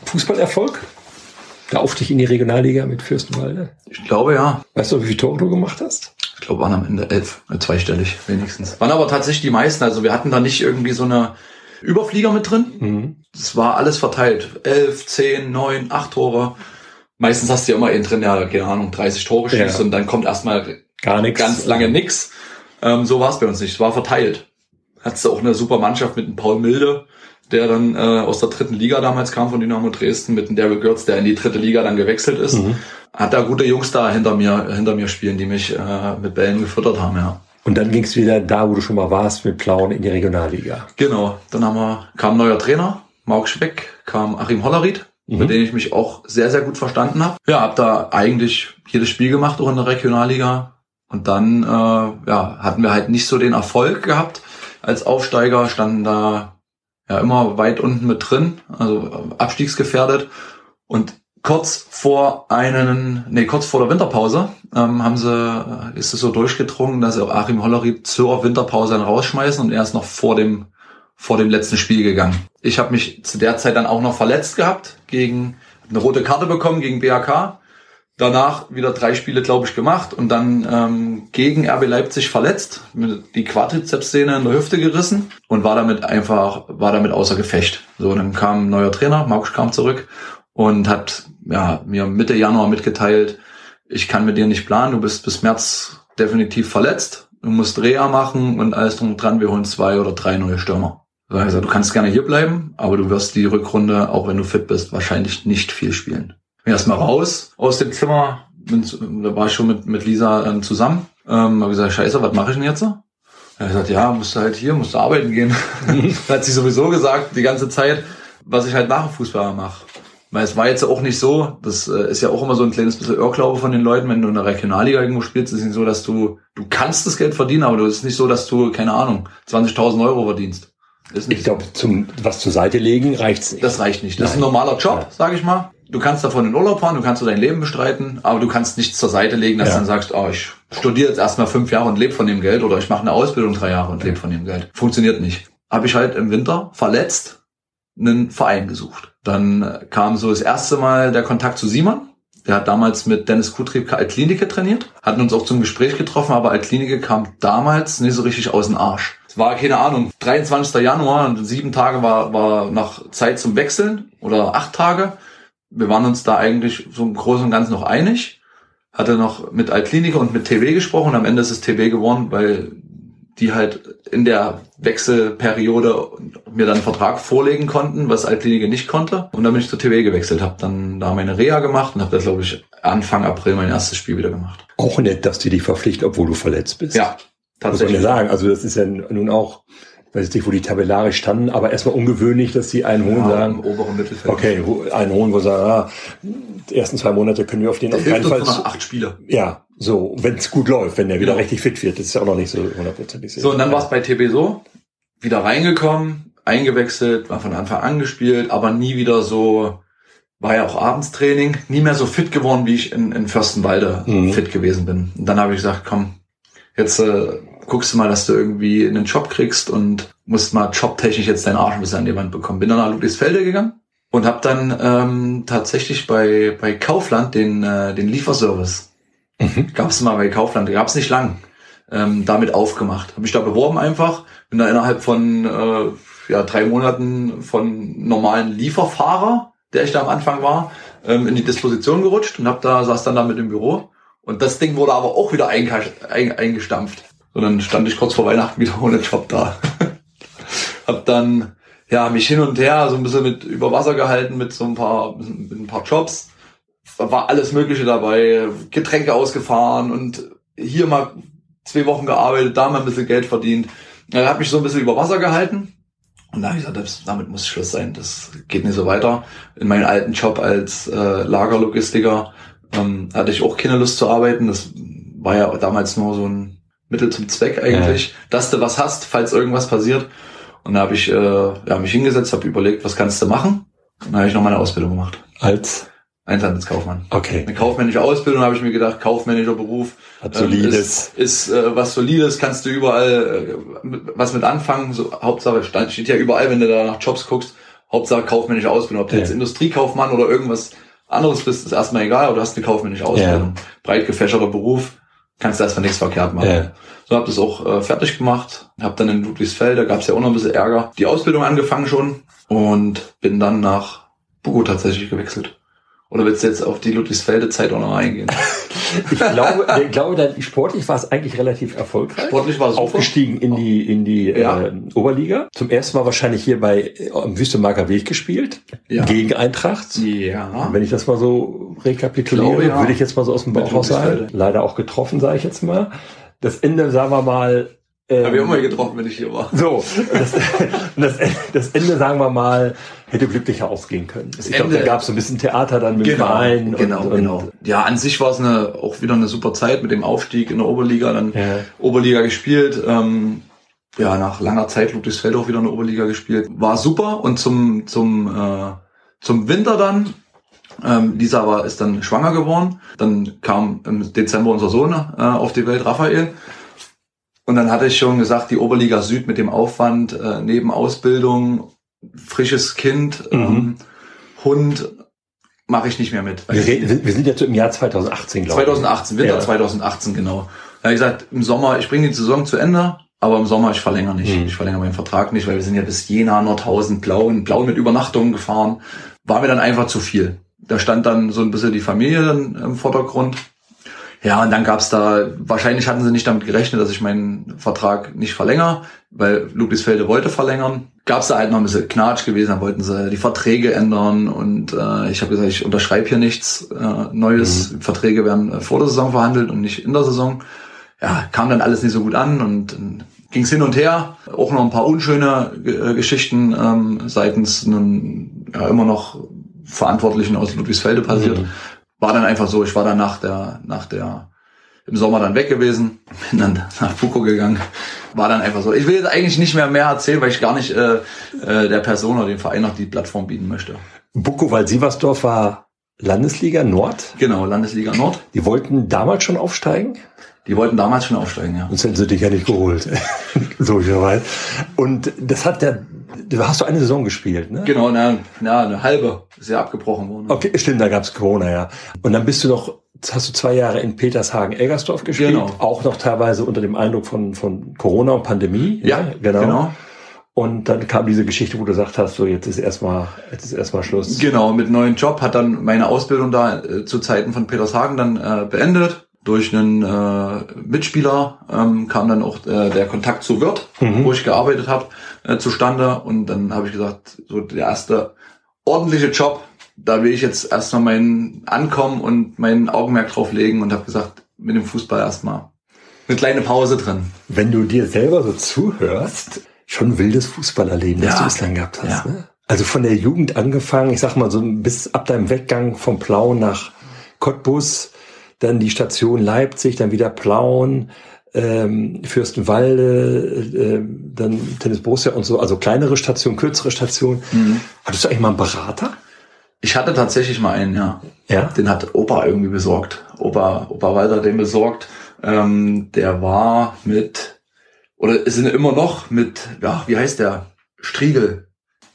Fußballerfolg? Der Aufstieg in die Regionalliga mit Fürstenwalde? Ich glaube ja. Weißt du, wie viele Tore du gemacht hast? Ich glaube, waren am Ende elf, äh, zweistellig wenigstens. Waren aber tatsächlich die meisten. Also wir hatten da nicht irgendwie so eine Überflieger mit drin. Mhm. Es war alles verteilt. Elf, zehn, neun, acht Tore. Meistens hast du ja immer einen drin, der, keine Ahnung, 30 Tore schießt Ja. und dann kommt erstmal Gar nichts. ganz lange nix. Ähm, so war es bei uns nicht. Es war verteilt. Hattest du auch eine super Mannschaft mit einem Paul Milde, der dann äh, aus der dritten Liga damals kam von Dynamo Dresden, mit einem Daryl Götz, der in die dritte Liga dann gewechselt ist. Mhm. Hat da gute Jungs da hinter mir, hinter mir spielen, die mich äh, mit Bällen gefüttert haben, ja. Und dann ging es wieder da, wo du schon mal warst, mit Plauen in die Regionalliga. Genau. Dann haben wir, kam neuer Trainer, Mark Schweck, kam Achim Hollerried, Mhm. mit dem ich mich auch sehr, sehr gut verstanden habe. Ja, habe da eigentlich jedes Spiel gemacht, auch in der Regionalliga. Und dann äh, ja, hatten wir halt nicht so den Erfolg gehabt als Aufsteiger, standen da ja immer weit unten mit drin, also äh, abstiegsgefährdet. Und kurz vor einen, nee, kurz vor der Winterpause ähm, haben sie, äh, ist es so durchgedrungen, dass sie auch Achim Hollerried zur Winterpause dann rausschmeißen und er ist noch vor dem vor dem letzten Spiel gegangen. Ich habe mich zu der Zeit dann auch noch verletzt gehabt, gegen eine rote Karte bekommen gegen BHK. Danach wieder drei Spiele, glaube ich, gemacht und dann ähm, gegen RB Leipzig verletzt, mit die Quadrizepssehne in der Hüfte gerissen und war damit einfach, war damit außer Gefecht. So, dann kam ein neuer Trainer, Markus kam zurück und hat ja, mir Mitte Januar mitgeteilt, ich kann mit dir nicht planen, du bist bis März definitiv verletzt, du musst Reha machen und alles drum und dran, wir holen zwei oder drei neue Stürmer. Also du kannst gerne hier bleiben, aber du wirst die Rückrunde, auch wenn du fit bist, wahrscheinlich nicht viel spielen. Bin erstmal raus aus dem Zimmer, bin, da war ich schon mit, mit Lisa ähm, zusammen. Ähm, habe gesagt, scheiße, was mache ich denn jetzt? Er hat gesagt, ja, musst du halt hier, musst du arbeiten gehen. hat sie sowieso gesagt, die ganze Zeit, was ich halt nach dem Fußball mache. Weil es war jetzt auch nicht so, das äh, ist ja auch immer so ein kleines bisschen Irrglaube von den Leuten, wenn du in der Regionalliga irgendwo spielst, ist es nicht so, dass du, du kannst das Geld verdienen, aber es ist nicht so, dass du, keine Ahnung, 20.000 Euro verdienst. Ich glaube, zum was zur Seite legen reicht's nicht. Das reicht nicht. Das Nein. ist ein normaler Job, ja. sage ich mal. Du kannst davon in Urlaub fahren, du kannst so dein Leben bestreiten, aber du kannst nichts zur Seite legen, dass ja. du dann sagst, oh, ich studiere jetzt erstmal fünf Jahre und lebe von dem Geld oder ich mache eine Ausbildung drei Jahre und lebe von dem Geld. Funktioniert nicht. Habe ich halt im Winter verletzt einen Verein gesucht. Dann kam so das erste Mal der Kontakt zu Simon. Der hat damals mit Dennis Kutrieb Altklinike trainiert, hatten uns auch zum Gespräch getroffen, aber Altklinike kam damals nicht so richtig aus dem Arsch. Es war, keine Ahnung, 23. Januar und sieben Tage war, war noch Zeit zum Wechseln oder acht Tage. Wir waren uns da eigentlich so im Großen und Ganzen noch einig. Hatte noch mit Altklinike und mit TW gesprochen. Am Ende ist es TW geworden, weil die halt in der Wechselperiode mir dann einen Vertrag vorlegen konnten, was Altklinike nicht konnte. Und dann bin ich zur TW gewechselt, habe dann da meine Reha gemacht und habe das, glaube ich, Anfang April mein erstes Spiel wieder gemacht. Auch nett, dass die dich verpflichtet, obwohl du verletzt bist. Ja, tatsächlich. Muss man ja sagen, also das ist ja nun auch weiß ich nicht, wo die tabellarisch standen, aber erstmal ungewöhnlich, dass sie einen holen ja, sagen. Im Mittelfeld. Okay, einen holen, wo sie sagen, ah, die ersten zwei Monate können wir auf den der auf keinen Fall. acht Spiele. Ja, so, wenn es gut läuft, wenn der wieder genau. richtig fit wird, das ist ja auch noch nicht so hundertprozentig sicher. So, und dann war es bei TB so, wieder reingekommen, eingewechselt, war von Anfang an gespielt, aber nie wieder so, war ja auch Abendstraining, nie mehr so fit geworden, wie ich in, in Fürstenwalde mhm. fit gewesen bin. Und dann habe ich gesagt, komm, jetzt äh, guckst du mal, dass du irgendwie einen Job kriegst und musst mal jobtechnisch jetzt deinen Arsch ein bisschen an die Wand bekommen. Bin dann nach Ludwigsfelde gegangen und habe dann ähm, tatsächlich bei, bei Kaufland den, äh, den Lieferservice, mhm. gab es mal bei Kaufland, gab es nicht lang, ähm, damit aufgemacht. Habe mich da beworben einfach, bin da innerhalb von äh, ja, drei Monaten von normalen Lieferfahrer, der ich da am Anfang war, ähm, in die Disposition gerutscht und hab da saß dann da mit im Büro. Und das Ding wurde aber auch wieder eingestampft sondern stand ich kurz vor Weihnachten wieder ohne Job da. hab dann ja mich hin und her so ein bisschen mit über Wasser gehalten mit so ein paar mit ein paar Jobs. War alles Mögliche dabei, Getränke ausgefahren und hier mal zwei Wochen gearbeitet, da mal ein bisschen Geld verdient. Er hat mich so ein bisschen über Wasser gehalten. Und da habe ich gesagt, das, damit muss Schluss sein. Das geht nicht so weiter. In meinem alten Job als äh, Lagerlogistiker ähm, hatte ich auch keine Lust zu arbeiten. Das war ja damals nur so ein Mittel zum Zweck eigentlich, ja. dass du was hast, falls irgendwas passiert. Und da habe ich äh, ja, mich hingesetzt, habe überlegt, was kannst du machen? Und dann habe ich noch meine Ausbildung gemacht. Als? Einzelhandelskaufmann. Okay. Eine kaufmännische Ausbildung habe ich mir gedacht, kaufmännischer Beruf. Hat solides. Ähm, ist, ist äh, was solides, kannst du überall äh, was mit anfangen. So, Hauptsache steht ja überall, wenn du da nach Jobs guckst, Hauptsache kaufmännische Ausbildung. Ob du ja. jetzt Industriekaufmann oder irgendwas anderes bist, ist erstmal egal, aber du hast eine kaufmännische Ausbildung. Ja. Breit gefächerter Beruf kannst du erstmal nichts verkehrt machen. Ja. So habe das auch äh, fertig gemacht, habe dann in Ludwigsfeld, da gab es ja auch noch ein bisschen Ärger, die Ausbildung angefangen schon und bin dann nach Bugo tatsächlich gewechselt. Oder willst du jetzt auf die Ludwigsfelde Zeit auch noch eingehen? ich glaube, ich glaube sportlich war es eigentlich relativ erfolgreich. Sportlich war es Aufgestiegen in die, in die ja. äh, Oberliga. Zum ersten Mal wahrscheinlich hier bei äh, Wüstemarker Weg gespielt. Ja. Gegen Eintracht. Ja. Wenn ich das mal so rekapituliere, glaube, ja. würde ich jetzt mal so aus dem Bauch raus sagen. Leider auch getroffen, sage ich jetzt mal. Das Ende, sagen wir mal, ähm, Habe ich auch mal getroffen, wenn ich hier war. So, das, das, das, Ende, sagen wir mal, hätte glücklicher ausgehen können. Das ich glaube, da gab es so ein bisschen Theater dann mit genau, Verein. Genau, und, genau. Und, ja, an sich war es eine, auch wieder eine super Zeit mit dem Aufstieg in der Oberliga, dann ja. Oberliga gespielt. Ähm, ja, nach langer Zeit Ludwigsfeld auch wieder in der Oberliga gespielt. War super und zum, zum, äh, zum Winter dann ähm, Lisa war, ist dann schwanger geworden. Dann kam im Dezember unser Sohn äh, auf die Welt, Raphael. Und dann hatte ich schon gesagt, die Oberliga Süd mit dem Aufwand, äh, neben Ausbildung, frisches Kind, mhm. ähm, Hund, mache ich nicht mehr mit. Wir, reden, wir, sind jetzt im Jahr 2018, glaube ich. 2018, Winter ja. 2018, genau. Da habe ich gesagt, im Sommer, ich bringe die Saison zu Ende, aber im Sommer, ich verlängere nicht. Mhm. Ich verlängere meinen Vertrag nicht, weil wir sind ja bis Jena, Nordhausen, Blau, Blau mit Übernachtungen gefahren. War mir dann einfach zu viel. Da stand dann so ein bisschen die Familie dann im Vordergrund. Ja, und dann gab's da, wahrscheinlich hatten sie nicht damit gerechnet, dass ich meinen Vertrag nicht verlängere, weil Ludwigsfelde wollte verlängern. Gab's da halt noch ein bisschen Knatsch gewesen, dann wollten sie die Verträge ändern und äh, ich habe gesagt, ich unterschreibe hier nichts äh, Neues. Mhm. Verträge werden vor der Saison verhandelt und nicht in der Saison. Ja, kam dann alles nicht so gut an und äh, ging's hin und her. Auch noch ein paar unschöne äh, Geschichten ähm, seitens einem ja, immer noch Verantwortlichen aus Ludwigsfelde passiert. Mhm war dann einfach so, ich war dann nach der, nach der im Sommer dann weg gewesen, bin dann nach Fuko gegangen. War dann einfach so. Ich will jetzt eigentlich nicht mehr mehr erzählen, weil ich gar nicht äh, äh, der Person oder dem Verein noch die Plattform bieten möchte. Buckow-Sieversdorf war Landesliga Nord. Genau, Landesliga Nord. Die wollten damals schon aufsteigen? Die wollten damals schon aufsteigen, ja. Sonst hätten sie dich ja nicht geholt. Logischerweise. Und das hat der, du hast du eine Saison gespielt, ne? Genau, na, na, eine halbe ist ja abgebrochen worden. Okay, stimmt, da gab's Corona, ja. Und dann bist du noch, hast du zwei Jahre in Petershagen-Elgersdorf gespielt. Genau. Auch noch teilweise unter dem Eindruck von, von Corona und Pandemie. Ja, genau. genau. Und dann kam diese Geschichte, wo du gesagt hast, so jetzt ist erstmal, jetzt ist erstmal Schluss. Genau, mit neuen Job hat dann meine Ausbildung da äh, zu Zeiten von Petershagen dann äh, beendet. Durch einen äh, Mitspieler ähm, kam dann auch äh, der Kontakt zu Wirt, Mhm. wo ich gearbeitet habe, äh, zustande. Und dann habe ich gesagt, so der erste ordentliche Job, da will ich jetzt erstmal mein Ankommen und mein Augenmerk drauf legen und habe gesagt, mit dem Fußball erstmal eine kleine Pause drin. Wenn du dir selber so zuhörst, schon wildes Fußballerleben, das Ja. du bislang gehabt hast. Ja. Ne? Also von der Jugend angefangen, ich sag mal so bis ab deinem Weggang vom Plauen nach Cottbus, dann die Station Leipzig, dann wieder Plauen, ähm, Fürstenwalde, äh, dann Tennis Borussia und so, also kleinere Station, kürzere Station. Hattest du eigentlich mal einen Berater? Ich hatte tatsächlich mal einen, ja. Ja. Den hat Opa irgendwie besorgt. Opa, Opa Walter den besorgt. Ähm, der war mit, oder sind immer noch mit, ja, wie heißt der? Striegel.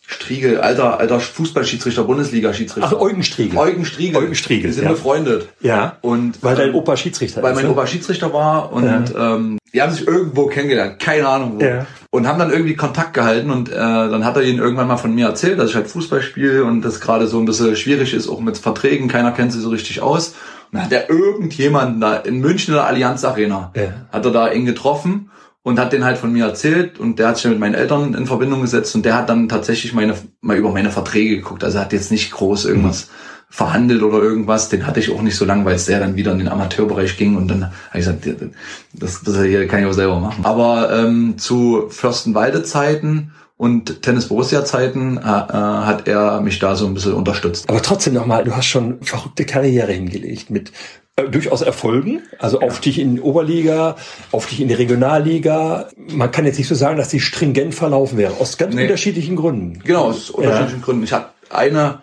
Striegel, alter, alter Fußballschiedsrichter, Bundesliga-Schiedsrichter. Ach, Eugen Striegel. Eugen Striegel. Eugen Striegel, Die sind ja. befreundet. Ja. Und, Weil dein ähm, Opa Schiedsrichter weil ist. mein ne? Opa Schiedsrichter war und Ja. ähm, die haben sich irgendwo kennengelernt, keine Ahnung wo. Ja. Und haben dann irgendwie Kontakt gehalten und äh, dann hat er ihnen irgendwann mal von mir erzählt, dass ich halt Fußball spiele und das gerade so ein bisschen schwierig ist, auch mit Verträgen, keiner kennt sie so richtig aus. Und dann hat er irgendjemanden da in München in der Allianz Arena, Ja. hat er da ihn getroffen und hat den halt von mir erzählt und der hat sich mit meinen Eltern in Verbindung gesetzt und der hat dann tatsächlich meine mal über meine Verträge geguckt. Also er hat jetzt nicht groß irgendwas verhandelt oder irgendwas. Den hatte ich auch nicht so lange, weil es sehr dann wieder in den Amateurbereich ging und dann habe ich gesagt, das, das hier kann ich auch selber machen. Aber ähm, zu Fürstenwalde-Zeiten und Tennis-Borussia-Zeiten äh, äh, hat er mich da so ein bisschen unterstützt. Aber trotzdem nochmal, du hast schon verrückte Karriere hingelegt mit äh, durchaus Erfolgen, also Aufstieg in die Oberliga, Aufstieg in die Regionalliga. Man kann jetzt nicht so sagen, dass die stringent verlaufen wäre, aus ganz Nee. unterschiedlichen Gründen. Genau, aus unterschiedlichen Gründen. Ich hatte eine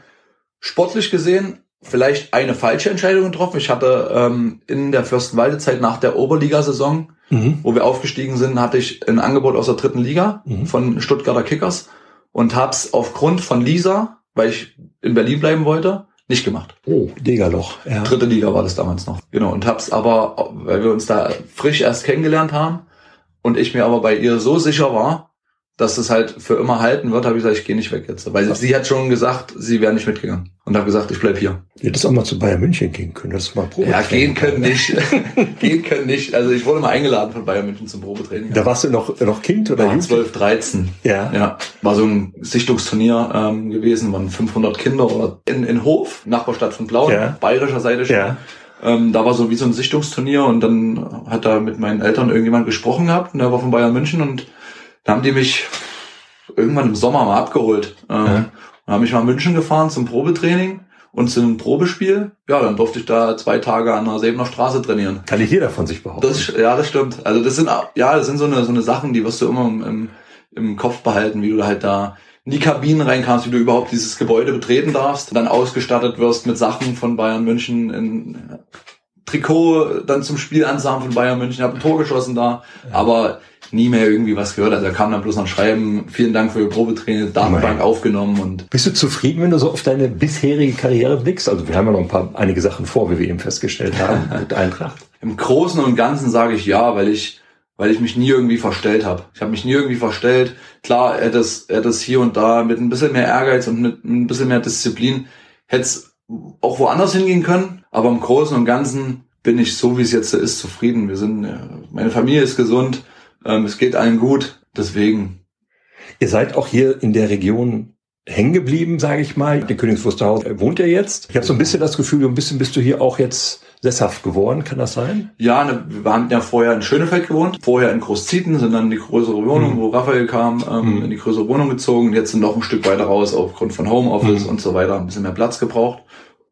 sportlich gesehen vielleicht eine falsche Entscheidung getroffen. Ich hatte ähm, in der Fürstenwalde-Zeit nach der Oberligasaison, Mhm. wo wir aufgestiegen sind, hatte ich ein Angebot aus der dritten Liga Mhm. von Stuttgarter Kickers und hab's aufgrund von Lisa, weil ich in Berlin bleiben wollte, nicht gemacht. Oh, Degerloch. Ja. Dritte Liga war das damals noch. Genau. Und hab's aber, weil wir uns da frisch erst kennengelernt haben und ich mir aber bei ihr so sicher war, dass es halt für immer halten wird, habe ich gesagt, ich gehe nicht weg jetzt. Weil sie hat schon gesagt, sie wäre nicht mitgegangen. Und habe gesagt, ich bleib hier. Du hättest auch mal zu Bayern München gehen können, das mal Probe. Ja, gehen können nicht. gehen können nicht. Also ich wurde mal eingeladen von Bayern München zum Probetraining. Da warst du noch, noch Kind oder Jugend? 12, 13. Ja. Ja, war so ein Sichtungsturnier ähm, gewesen, waren 500 Kinder oder in, in Hof, Nachbarstadt von Blauen, Ja. bayerischer Seite schon. Ja. Ähm, da war so wie so ein Sichtungsturnier und dann hat da mit meinen Eltern irgendjemand gesprochen gehabt und der war von Bayern München und da haben die mich irgendwann im Sommer mal abgeholt. Ähm, Ja. Und haben mich mal in München gefahren zum Probetraining und zu einem Probespiel. Ja, dann durfte ich da zwei Tage an der Sebener Straße trainieren. Kann nicht jeder von sich behaupten. Das, ja, das stimmt. Also das sind ja, das sind so eine so eine Sachen, die wirst du immer im, im, Kopf behalten, wie du halt da in die Kabinen reinkamst, wie du überhaupt dieses Gebäude betreten darfst, dann ausgestattet wirst mit Sachen von Bayern München in Trikot dann zum Spiel ansahen von Bayern München, hab ein Tor geschossen da, aber nie mehr irgendwie was gehört. Also da kam dann bloß noch Schreiben, vielen Dank für Ihr Probetraining, Datenbank Immerhin. aufgenommen und Bist du zufrieden, wenn du so auf deine bisherige Karriere blickst? Also wir haben ja noch ein paar einige Sachen vor, wie wir eben festgestellt haben mit Eintracht. Im Großen und Ganzen sage ich ja, weil ich, weil ich mich nie irgendwie verstellt habe. Ich habe mich nie irgendwie verstellt. Klar, hätte es, hätte es hier und da mit ein bisschen mehr Ehrgeiz und mit ein bisschen mehr Disziplin, hätte es auch woanders hingehen können. Aber im Großen und Ganzen bin ich so, wie es jetzt ist, zufrieden. Wir sind, äh, meine Familie ist gesund, ähm, es geht allen gut. Deswegen, Ihr seid auch hier in der Region hängen geblieben, sage ich mal. Der Königs Wusterhaus äh, wohnt ja jetzt. Ich habe so ein bisschen das Gefühl, ein bisschen bist du hier auch jetzt sesshaft geworden. Kann das sein? ja, ne, wir haben ja vorher in Schönefeld gewohnt, vorher in Großzieten, sind dann in die größere Wohnung, Mhm. wo Raphael kam, ähm, Mhm. in die größere Wohnung gezogen. Jetzt sind noch ein Stück weiter raus aufgrund von Homeoffice Mhm. und so weiter, ein bisschen mehr Platz gebraucht.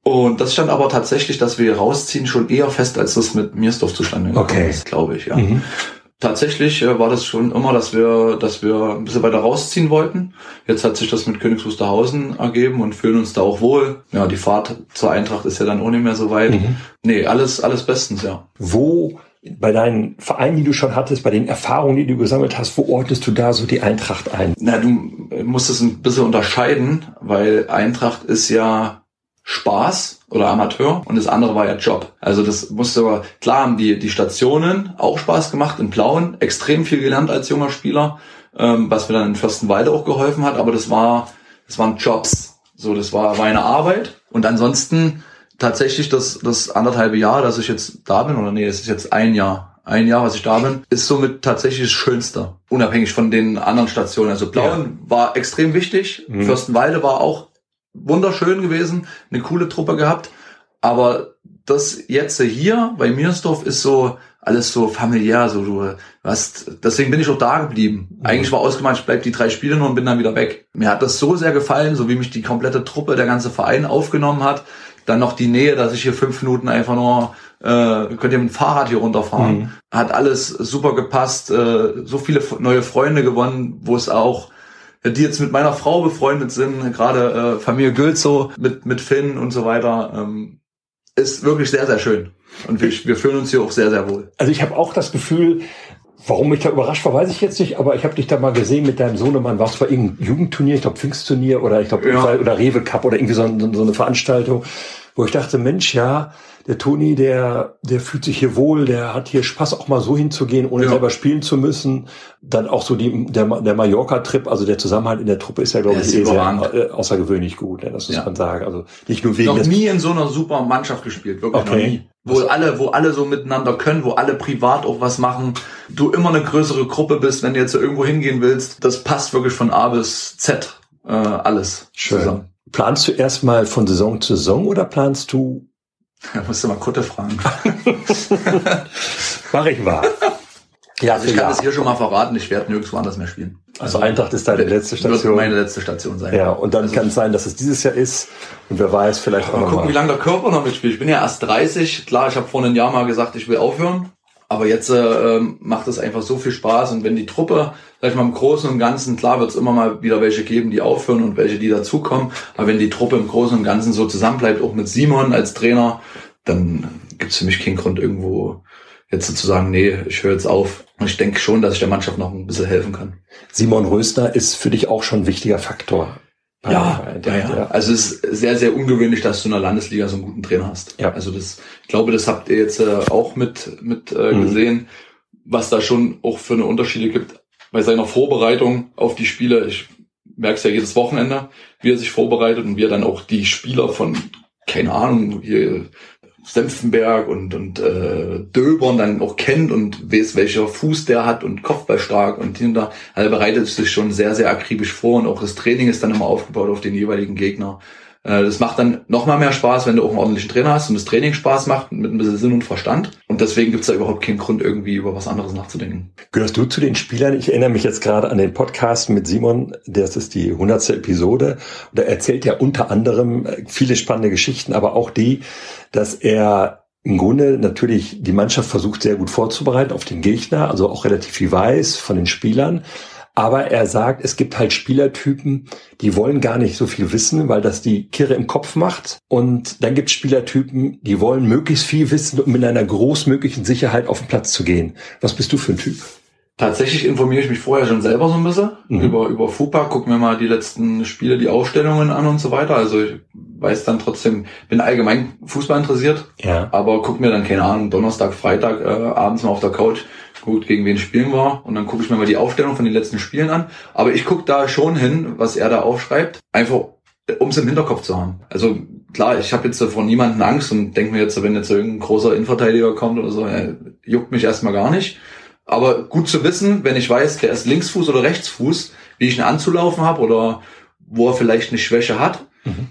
Und das stand aber tatsächlich, dass wir rausziehen, schon eher fest, als das mit Miersdorf zustande gekommen Okay. ist, glaube ich, ja. Tatsächlich äh, war das schon immer, dass wir, dass wir ein bisschen weiter rausziehen wollten. Jetzt hat sich das mit Königs Wusterhausen ergeben und fühlen uns da auch wohl. Ja, die Fahrt zur Eintracht ist ja dann auch nicht mehr so weit. Nee, alles, alles bestens, ja. Wo bei deinen Vereinen, die du schon hattest, bei den Erfahrungen, die du gesammelt hast, wo ordnest du da so die Eintracht ein? Na, du musst es ein bisschen unterscheiden, weil Eintracht ist ja Spaß oder Amateur und das andere war ja Job. Also das musste aber, klar haben die, die Stationen auch Spaß gemacht in Plauen, extrem viel gelernt als junger Spieler, ähm, was mir dann in Fürstenwalde auch geholfen hat, aber das war, das waren Jobs. So, das war, war eine Arbeit und ansonsten tatsächlich das, das anderthalbe Jahr, dass ich jetzt da bin, oder nee, es ist jetzt ein Jahr, ein Jahr, was ich da bin, ist somit tatsächlich das Schönste. Unabhängig von den anderen Stationen. Also Blauen war extrem wichtig. Fürstenwalde war auch wunderschön gewesen, eine coole Truppe gehabt. Aber das jetzt hier bei Miersdorf ist so alles so familiär, so du hast, deswegen bin ich auch da geblieben. Eigentlich war ausgemacht, ich bleib die drei Spiele nur und bin dann wieder weg. Mir hat das so sehr gefallen, so wie mich die komplette Truppe, der ganze Verein aufgenommen hat. Dann noch die Nähe, dass ich hier fünf Minuten einfach nur äh, könnt ihr mit dem Fahrrad hier runterfahren. Hat alles super gepasst, äh, so viele neue Freunde gewonnen, wo es auch die jetzt mit meiner Frau befreundet sind, gerade äh, Familie Gülzow mit, mit Finn und so weiter, ähm, ist wirklich sehr, sehr schön. Und wir, wir fühlen uns hier auch sehr, sehr wohl. Also ich habe auch das Gefühl, warum ich da überrascht war, weiß ich jetzt nicht, aber ich habe dich da mal gesehen mit deinem Sohnemann, warst bei irgendeinem Jugendturnier, ich glaube Pfingstturnier oder ich glaube Ja. oder Rewe Cup oder irgendwie so, so eine Veranstaltung, wo ich dachte, Mensch, ja, der Toni, der, der fühlt sich hier wohl, der hat hier Spaß, auch mal so hinzugehen, ohne Ja. selber spielen zu müssen. Dann auch so die, der, der Mallorca-Trip, also der Zusammenhalt in der Truppe ist ja, glaube ich, eh sehr, überragend. äh, außergewöhnlich gut, ne? das muss Ja. man sagen. Also nicht nur wegen Noch nie in so einer super Mannschaft gespielt, wirklich Okay. noch nie. Wo alle, wo alle so miteinander können, wo alle privat auch was machen, du immer eine größere Gruppe bist, wenn du jetzt irgendwo hingehen willst, das passt wirklich von A bis Z, äh, alles Schön. Planst du erstmal von Saison zu Saison oder planst du Da musst du mal Kutte fragen. Mach ich mal. Ja, Also ich kann das hier schon mal verraten, ich werde nirgendwo anders mehr spielen. Also Eintracht ist deine letzte Wird Station. meine letzte Station sein. Ja, und dann kann es sein, dass es dieses Jahr ist. Und wer weiß, vielleicht auch Mal noch gucken, wie mal. lange der Körper noch mitspielt. Ich bin ja erst 30. Klar, ich habe vor einem Jahr mal gesagt, ich will aufhören. Aber jetzt äh, ähm, macht es einfach so viel Spaß. Und wenn die Truppe, sag ich mal, im Großen und Ganzen, klar wird es immer mal wieder welche geben, die aufhören und welche, die dazukommen. Aber wenn die Truppe im Großen und Ganzen so zusammenbleibt, auch mit Simon als Trainer, dann gibt es für mich keinen Grund irgendwo jetzt so zu sagen, nee, ich höre jetzt auf. Und ich denke schon, dass ich der Mannschaft noch ein bisschen helfen kann. Simon Rösner ist für dich auch schon ein wichtiger Faktor. Ja, bei- ja, ja. Also es ist sehr, sehr ungewöhnlich, dass du in der Landesliga so einen guten Trainer hast. Ja. Also das, ich glaube, das habt ihr jetzt äh, auch mit, mit äh, Mhm. gesehen, was da schon auch für eine Unterschiede gibt bei seiner Vorbereitung auf die Spiele. Ich merke es ja jedes Wochenende, wie er sich vorbereitet und wie er dann auch die Spieler von, keine Ahnung, hier Senfenberg und, und äh, Döbern dann auch kennt und weiß, welcher Fuß der hat und Kopfballstark und hinter. Also er bereitet sich schon sehr, sehr akribisch vor und auch das Training ist dann immer aufgebaut auf den jeweiligen Gegner. Äh, Das macht dann noch mal mehr Spaß, wenn du auch einen ordentlichen Trainer hast und das Training Spaß macht mit ein bisschen Sinn und Verstand. Und deswegen gibt's da überhaupt keinen Grund, irgendwie über was anderes nachzudenken. Gehörst du zu den Spielern? Ich erinnere mich jetzt gerade an den Podcast mit Simon, das ist die hundertste Episode. Und da erzählt er unter anderem äh, viele spannende Geschichten, aber auch die, dass er im Grunde natürlich die Mannschaft versucht sehr gut vorzubereiten auf den Gegner, also auch relativ viel weiß von den Spielern. Aber er sagt, es gibt halt Spielertypen, die wollen gar nicht so viel wissen, weil das die Kirre im Kopf macht. Und dann gibt es Spielertypen, die wollen möglichst viel wissen, um in einer großmöglichen Sicherheit auf den Platz zu gehen. Was bist du für ein Typ? Tatsächlich informiere ich mich vorher schon selber so ein bisschen Mhm. über, über FUPA, gucke mir mal die letzten Spiele, die Ausstellungen an und so weiter. Also ich weiß dann trotzdem, bin allgemein Fußball interessiert, Ja. aber guck mir dann, keine Ahnung, Donnerstag, Freitag, äh, abends mal auf der Couch, gut, gegen wen spielen wir und dann gucke ich mir mal die Aufstellung von den letzten Spielen an. Aber ich gucke da schon hin, was er da aufschreibt, einfach um es im Hinterkopf zu haben. Also klar, ich habe jetzt vor niemanden Angst und denke mir jetzt, wenn jetzt irgendein großer Innenverteidiger kommt oder so, äh, juckt mich erstmal gar nicht. Aber gut zu wissen, wenn ich weiß, der ist Linksfuß oder Rechtsfuß, wie ich ihn anzulaufen habe oder wo er vielleicht eine Schwäche hat, Mhm.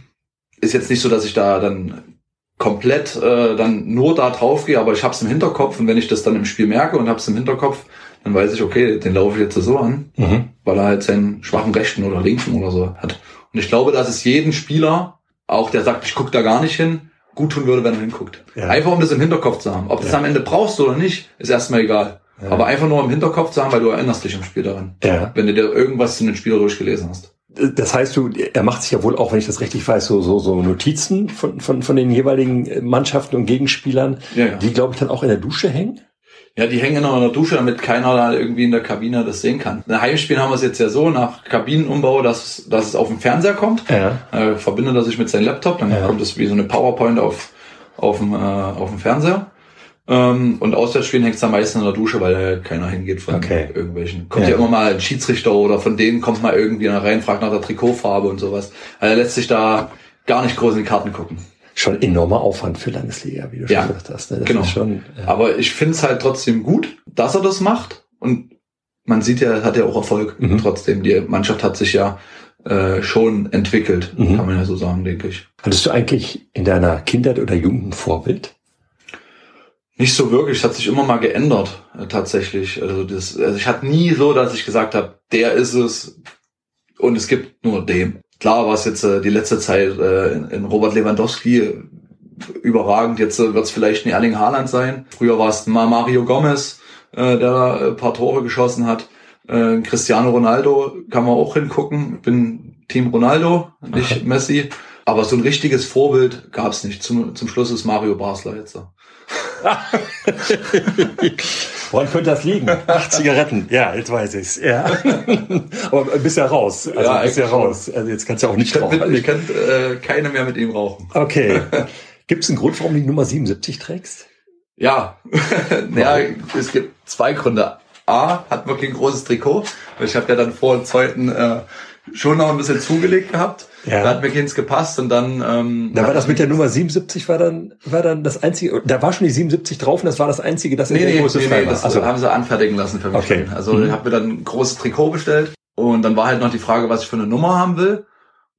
ist jetzt nicht so, dass ich da dann komplett äh, dann nur da drauf gehe, aber ich habe es im Hinterkopf und wenn ich das dann im Spiel merke und habe es im Hinterkopf, dann weiß ich, okay, den laufe ich jetzt so an, Mhm. weil er halt seinen schwachen rechten oder linken oder so hat. Und ich glaube, dass es jeden Spieler auch der sagt, ich gucke da gar nicht hin, gut tun würde, wenn er hinguckt. Ja. Einfach um das im Hinterkopf zu haben. Ob du das Ja. am Ende brauchst oder nicht, ist erstmal egal. Ja. Aber einfach nur im Hinterkopf zu haben, weil du erinnerst dich im Spiel daran. Ja. Wenn du dir irgendwas zu den Spielern durchgelesen hast. Das heißt, du, er macht sich ja wohl auch, wenn ich das richtig weiß, so, so, so Notizen von, von, von den jeweiligen äh, Mannschaften und Gegenspielern, Ja, ja. die, glaube ich, dann auch in der Dusche hängen. Ja, die hängen noch in der Dusche, damit keiner da irgendwie in der Kabine das sehen kann. In Heimspielen haben wir es jetzt ja so, nach Kabinenumbau, dass, dass es auf den Fernseher kommt. Ja. äh, verbindet er sich mit seinem Laptop, dann kommt es wie so eine PowerPoint auf, auf, dem, äh, auf dem Fernseher. Ähm, und Auswärtsspielen hängt es am meisten in der Dusche, weil da keiner hingeht von Okay. irgendwelchen. Kommt Ja. ja. immer mal ein Schiedsrichter oder von denen kommt mal irgendwie einer rein, fragt nach der Trikotfarbe und sowas. Also er lässt sich da gar nicht groß in die Karten gucken. Schon enormer Aufwand für Landesliga, wie du Ja. schon gesagt hast. Ne? Das Genau. ist schon, ja. Aber ich finde es halt trotzdem gut, dass er das macht. Und man sieht ja, er hat ja auch Erfolg Mhm. trotzdem. Die Mannschaft hat sich ja äh, schon entwickelt, Mhm. kann man ja so sagen, denke ich. Hattest du eigentlich in deiner Kindheit oder Jugend ein Vorbild? Nicht so wirklich, es hat sich immer mal geändert, äh, tatsächlich. Also, das, also ich hatte nie so, dass ich gesagt habe, der ist es und es gibt nur dem. Klar war es jetzt äh, die letzte Zeit äh, in, in Robert Lewandowski äh, überragend. Jetzt äh, wird es vielleicht ein Erling Haaland sein. Früher war es mal Mario Gomez, äh, der da ein paar Tore geschossen hat. Äh, Cristiano Ronaldo kann man auch hingucken. Ich bin Team Ronaldo, nicht. Messi. Aber so ein richtiges Vorbild gab es nicht. Zum, zum Schluss ist Mario Basler jetzt. so. Woran könnte das liegen? Acht Zigaretten. Ja, jetzt weiß ich's. Ja. Aber bist ja raus. Also Ja, bist ja raus. Also jetzt kannst du auch nicht Ich kann, rauchen. ich kann äh, keine mehr mit ihm rauchen. Okay. Gibt es einen Grund, warum du die Nummer 77 trägst? Ja, naja, es gibt zwei Gründe. A, hat man kein großes Trikot. weil Ich habe ja dann vor dem zweiten äh, schon noch ein bisschen zugelegt gehabt. Ja. Da hat mir keins gepasst und dann... Ähm, Da war das mit der Nummer 77 war dann, war dann das einzige, da war schon die 77 drauf und das war das einzige, das in Nee, der nee, Größe nee, frei nee war. das Also, haben sie anfertigen lassen für mich. Okay. schon. Also Mhm. ich habe mir dann ein großes Trikot bestellt und dann war halt noch die Frage, was ich für eine Nummer haben will.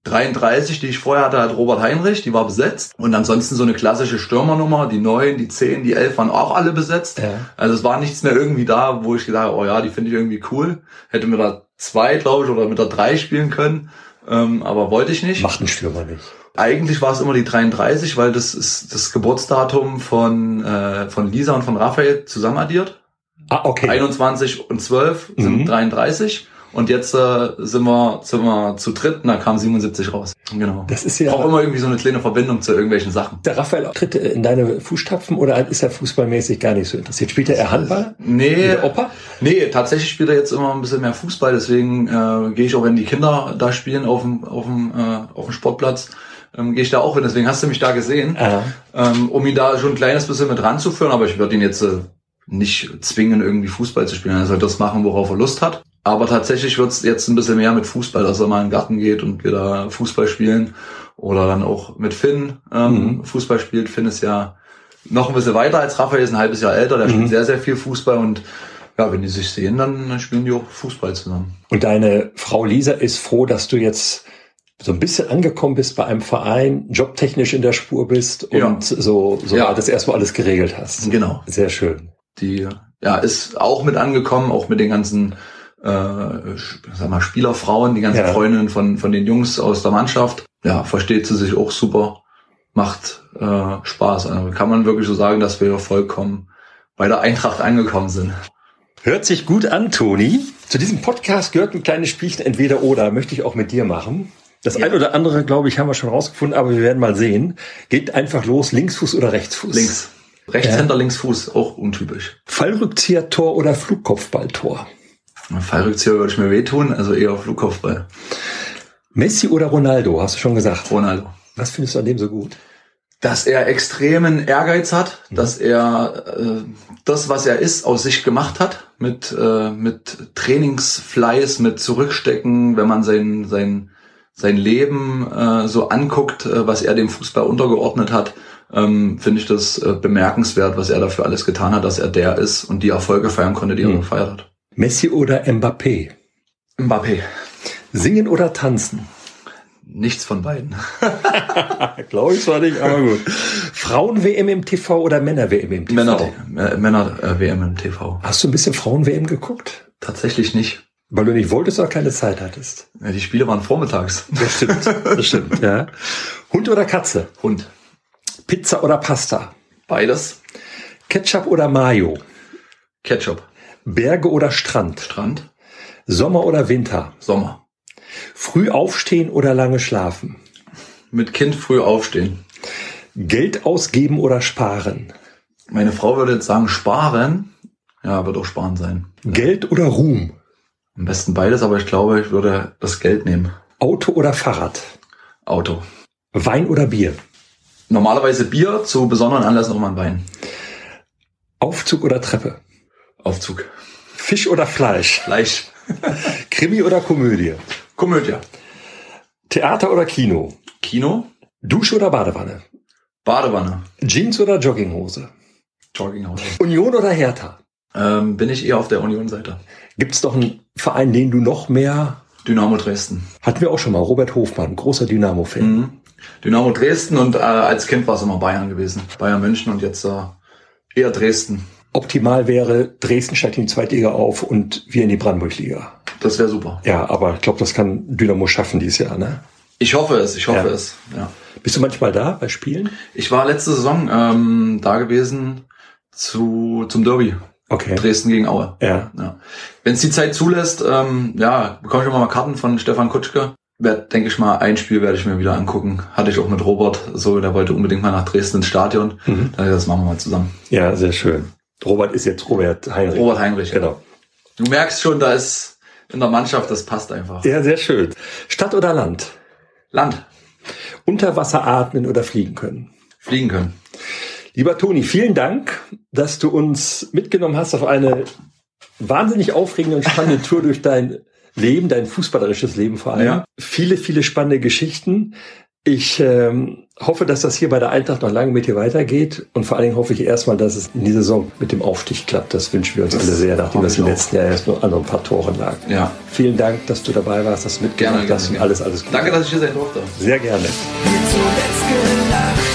33, die ich vorher hatte, hat Robert Heinrich, die war besetzt. Und ansonsten so eine klassische Stürmernummer, die 9, die 10, die 11 waren auch alle besetzt. Ja. Also es war nichts mehr irgendwie da, wo ich gesagt habe, oh ja, die finde ich irgendwie cool. Hätte mit der 2, glaube ich, oder mit der 3 spielen können. Ähm, aber wollte ich nicht. macht ein Stürmer nicht. Eigentlich war es immer die 33, weil das ist das Geburtsdatum von, äh, von Lisa und von Raphael zusammen addiert. Ah, okay. 21 und 12 sind Mhm. 33. Und jetzt äh, sind, wir, sind wir zu dritt und da kam 77 raus. Genau. Das ist ja, Auch immer irgendwie so eine kleine Verbindung zu irgendwelchen Sachen. der Raphael tritt in deine Fußstapfen oder ist er fußballmäßig gar nicht so interessiert? Spielt er eher Handball? Nee, Opa? nee, tatsächlich spielt er jetzt immer ein bisschen mehr Fußball, deswegen äh, gehe ich auch, wenn die Kinder da spielen auf dem, auf dem, äh, auf dem Sportplatz, ähm, gehe ich da auch hin. Deswegen hast du mich da gesehen, ähm, um ihn da schon ein kleines bisschen mit ranzuführen, aber ich würde ihn jetzt äh, nicht zwingen, irgendwie Fußball zu spielen. Er soll das machen, worauf er Lust hat. Aber tatsächlich wird's jetzt ein bisschen mehr mit Fußball, dass er mal in den Garten geht und wir da Fußball spielen. Oder dann auch mit Finn ähm, Mhm. Fußball spielt. Finn ist ja noch ein bisschen weiter als Raphael, ist ein halbes Jahr älter, der Mhm. spielt sehr, sehr viel Fußball und ja, wenn die sich sehen, dann, spielen die auch Fußball zusammen. Und deine Frau Lisa ist froh, dass du jetzt so ein bisschen angekommen bist bei einem Verein, jobtechnisch in der Spur bist und Ja. so, so Ja. das erstmal alles geregelt hast. Genau. Sehr schön. Die ja ist auch mit angekommen, auch mit den ganzen äh, sag mal, Spielerfrauen, die ganzen Ja. Freundinnen von, von den Jungs aus der Mannschaft. Ja, versteht sie sich auch super, macht äh, Spaß. Also kann man wirklich so sagen, dass wir vollkommen bei der Eintracht angekommen sind. Hört sich gut an, Toni. Zu diesem Podcast gehört ein kleines Spielchen entweder oder, möchte ich auch mit dir machen. Das Ja. ein oder andere, glaube ich, haben wir schon rausgefunden, aber wir werden mal sehen. Geht einfach los, Linksfuß oder Rechtsfuß? Links. Rechtshänder, links Fuß, auch untypisch. Fallrückzieher, Tor oder Flugkopfballtor? Fallrückzieher würde ich mir wehtun, also eher Flugkopfball. Messi oder Ronaldo, hast du schon gesagt. Ronaldo. Was findest du an dem so gut? dass er extremen Ehrgeiz hat, dass er äh, das, was er ist, aus sich gemacht hat, mit, äh, mit Trainingsfleiß, mit Zurückstecken, wenn man sein, sein, sein Leben äh, so anguckt, äh, was er dem Fußball untergeordnet hat, ähm, finde ich das äh, bemerkenswert, was er dafür alles getan hat, dass er der ist und die Erfolge feiern konnte, die er Mhm. gefeiert hat. Messi oder Mbappé? Mbappé. Singen oder tanzen? Nichts von beiden. Glaube ich zwar nicht, aber gut. Frauen-WM im TV oder Männer-WM im TV? Männer, äh, Männer äh, WM im TV. Hast du ein bisschen Frauen-WM geguckt? Tatsächlich nicht. Weil du nicht wolltest oder keine Zeit hattest. Ja, die Spiele waren vormittags. Das stimmt, das stimmt, ja. Hund oder Katze? Hund. Pizza oder Pasta? Beides. Ketchup oder Mayo? Ketchup. Berge oder Strand? Strand. Sommer oder Winter? Sommer. Früh aufstehen oder lange schlafen? Mit Kind früh aufstehen. Geld ausgeben oder sparen? Meine Frau würde jetzt sagen sparen. Ja, wird auch sparen sein. Geld oder Ruhm? Am besten beides, aber ich glaube, ich würde das Geld nehmen. Auto oder Fahrrad? Auto. Wein oder Bier? Normalerweise Bier, zu besonderen Anlässen auch mal ein Wein. Aufzug oder Treppe? Aufzug. Fisch oder Fleisch? Fleisch. Krimi oder Komödie? Komödie. Theater oder Kino? Kino. Dusche oder Badewanne? Badewanne. Jeans oder Jogginghose? Jogginghose. Union oder Hertha? Ähm, bin ich eher auf der Union-Seite. Gibt es doch einen Verein, den du noch mehr... Dynamo Dresden. Hatten wir auch schon mal. Robert Hofmann, großer Dynamo-Fan. Mhm. Dynamo Dresden und äh, als Kind war es immer Bayern gewesen. Bayern München und jetzt äh, eher Dresden. Optimal wäre, Dresden steigt in die Zweitliga auf und wir in die Brandenburg-Liga. Das wäre super. Ja, aber ich glaube, das kann Dynamo schaffen dieses Jahr, ne? Ich hoffe es, ich hoffe Ja. es. Ja. Bist du manchmal da bei Spielen? Ich war letzte Saison ähm, da gewesen zu, zum Derby. Okay. Dresden gegen Aue. Ja. Ja. Wenn es die Zeit zulässt, ähm, ja, bekomme ich immer mal Karten von Stefan Kutschke. Werd, denke ich mal, ein Spiel werde ich mir wieder angucken. Hatte ich auch mit Robert so, der wollte unbedingt mal nach Dresden ins Stadion. Mhm. Dann das machen wir mal zusammen. Ja, sehr schön. Robert ist jetzt Robert Heinrich. Robert Heinrich. Genau. Du merkst schon, da ist in der Mannschaft, das passt einfach. Ja, sehr schön. Stadt oder Land? Land. Unter Wasser atmen oder fliegen können? Fliegen können. Lieber Toni, vielen Dank, dass du uns mitgenommen hast auf eine wahnsinnig aufregende und spannende Tour durch dein Leben, dein fußballerisches Leben vor allem. Ja. Viele, viele spannende Geschichten. Ich ähm, hoffe, dass das hier bei der Eintracht noch lange mit dir weitergeht und vor allen Dingen hoffe ich erstmal, dass es in dieser Saison mit dem Aufstieg klappt. Das wünschen wir uns Das alle sehr, nachdem das im letzten Jahr erst nur an ein paar Toren lag. Ja. Vielen Dank, dass du dabei warst, dass du mitgemacht Gerne, hast gerne. und alles, alles Gute. Danke, dass ich hier sein durfte. Sehr gerne. Mir zuletzt gelacht.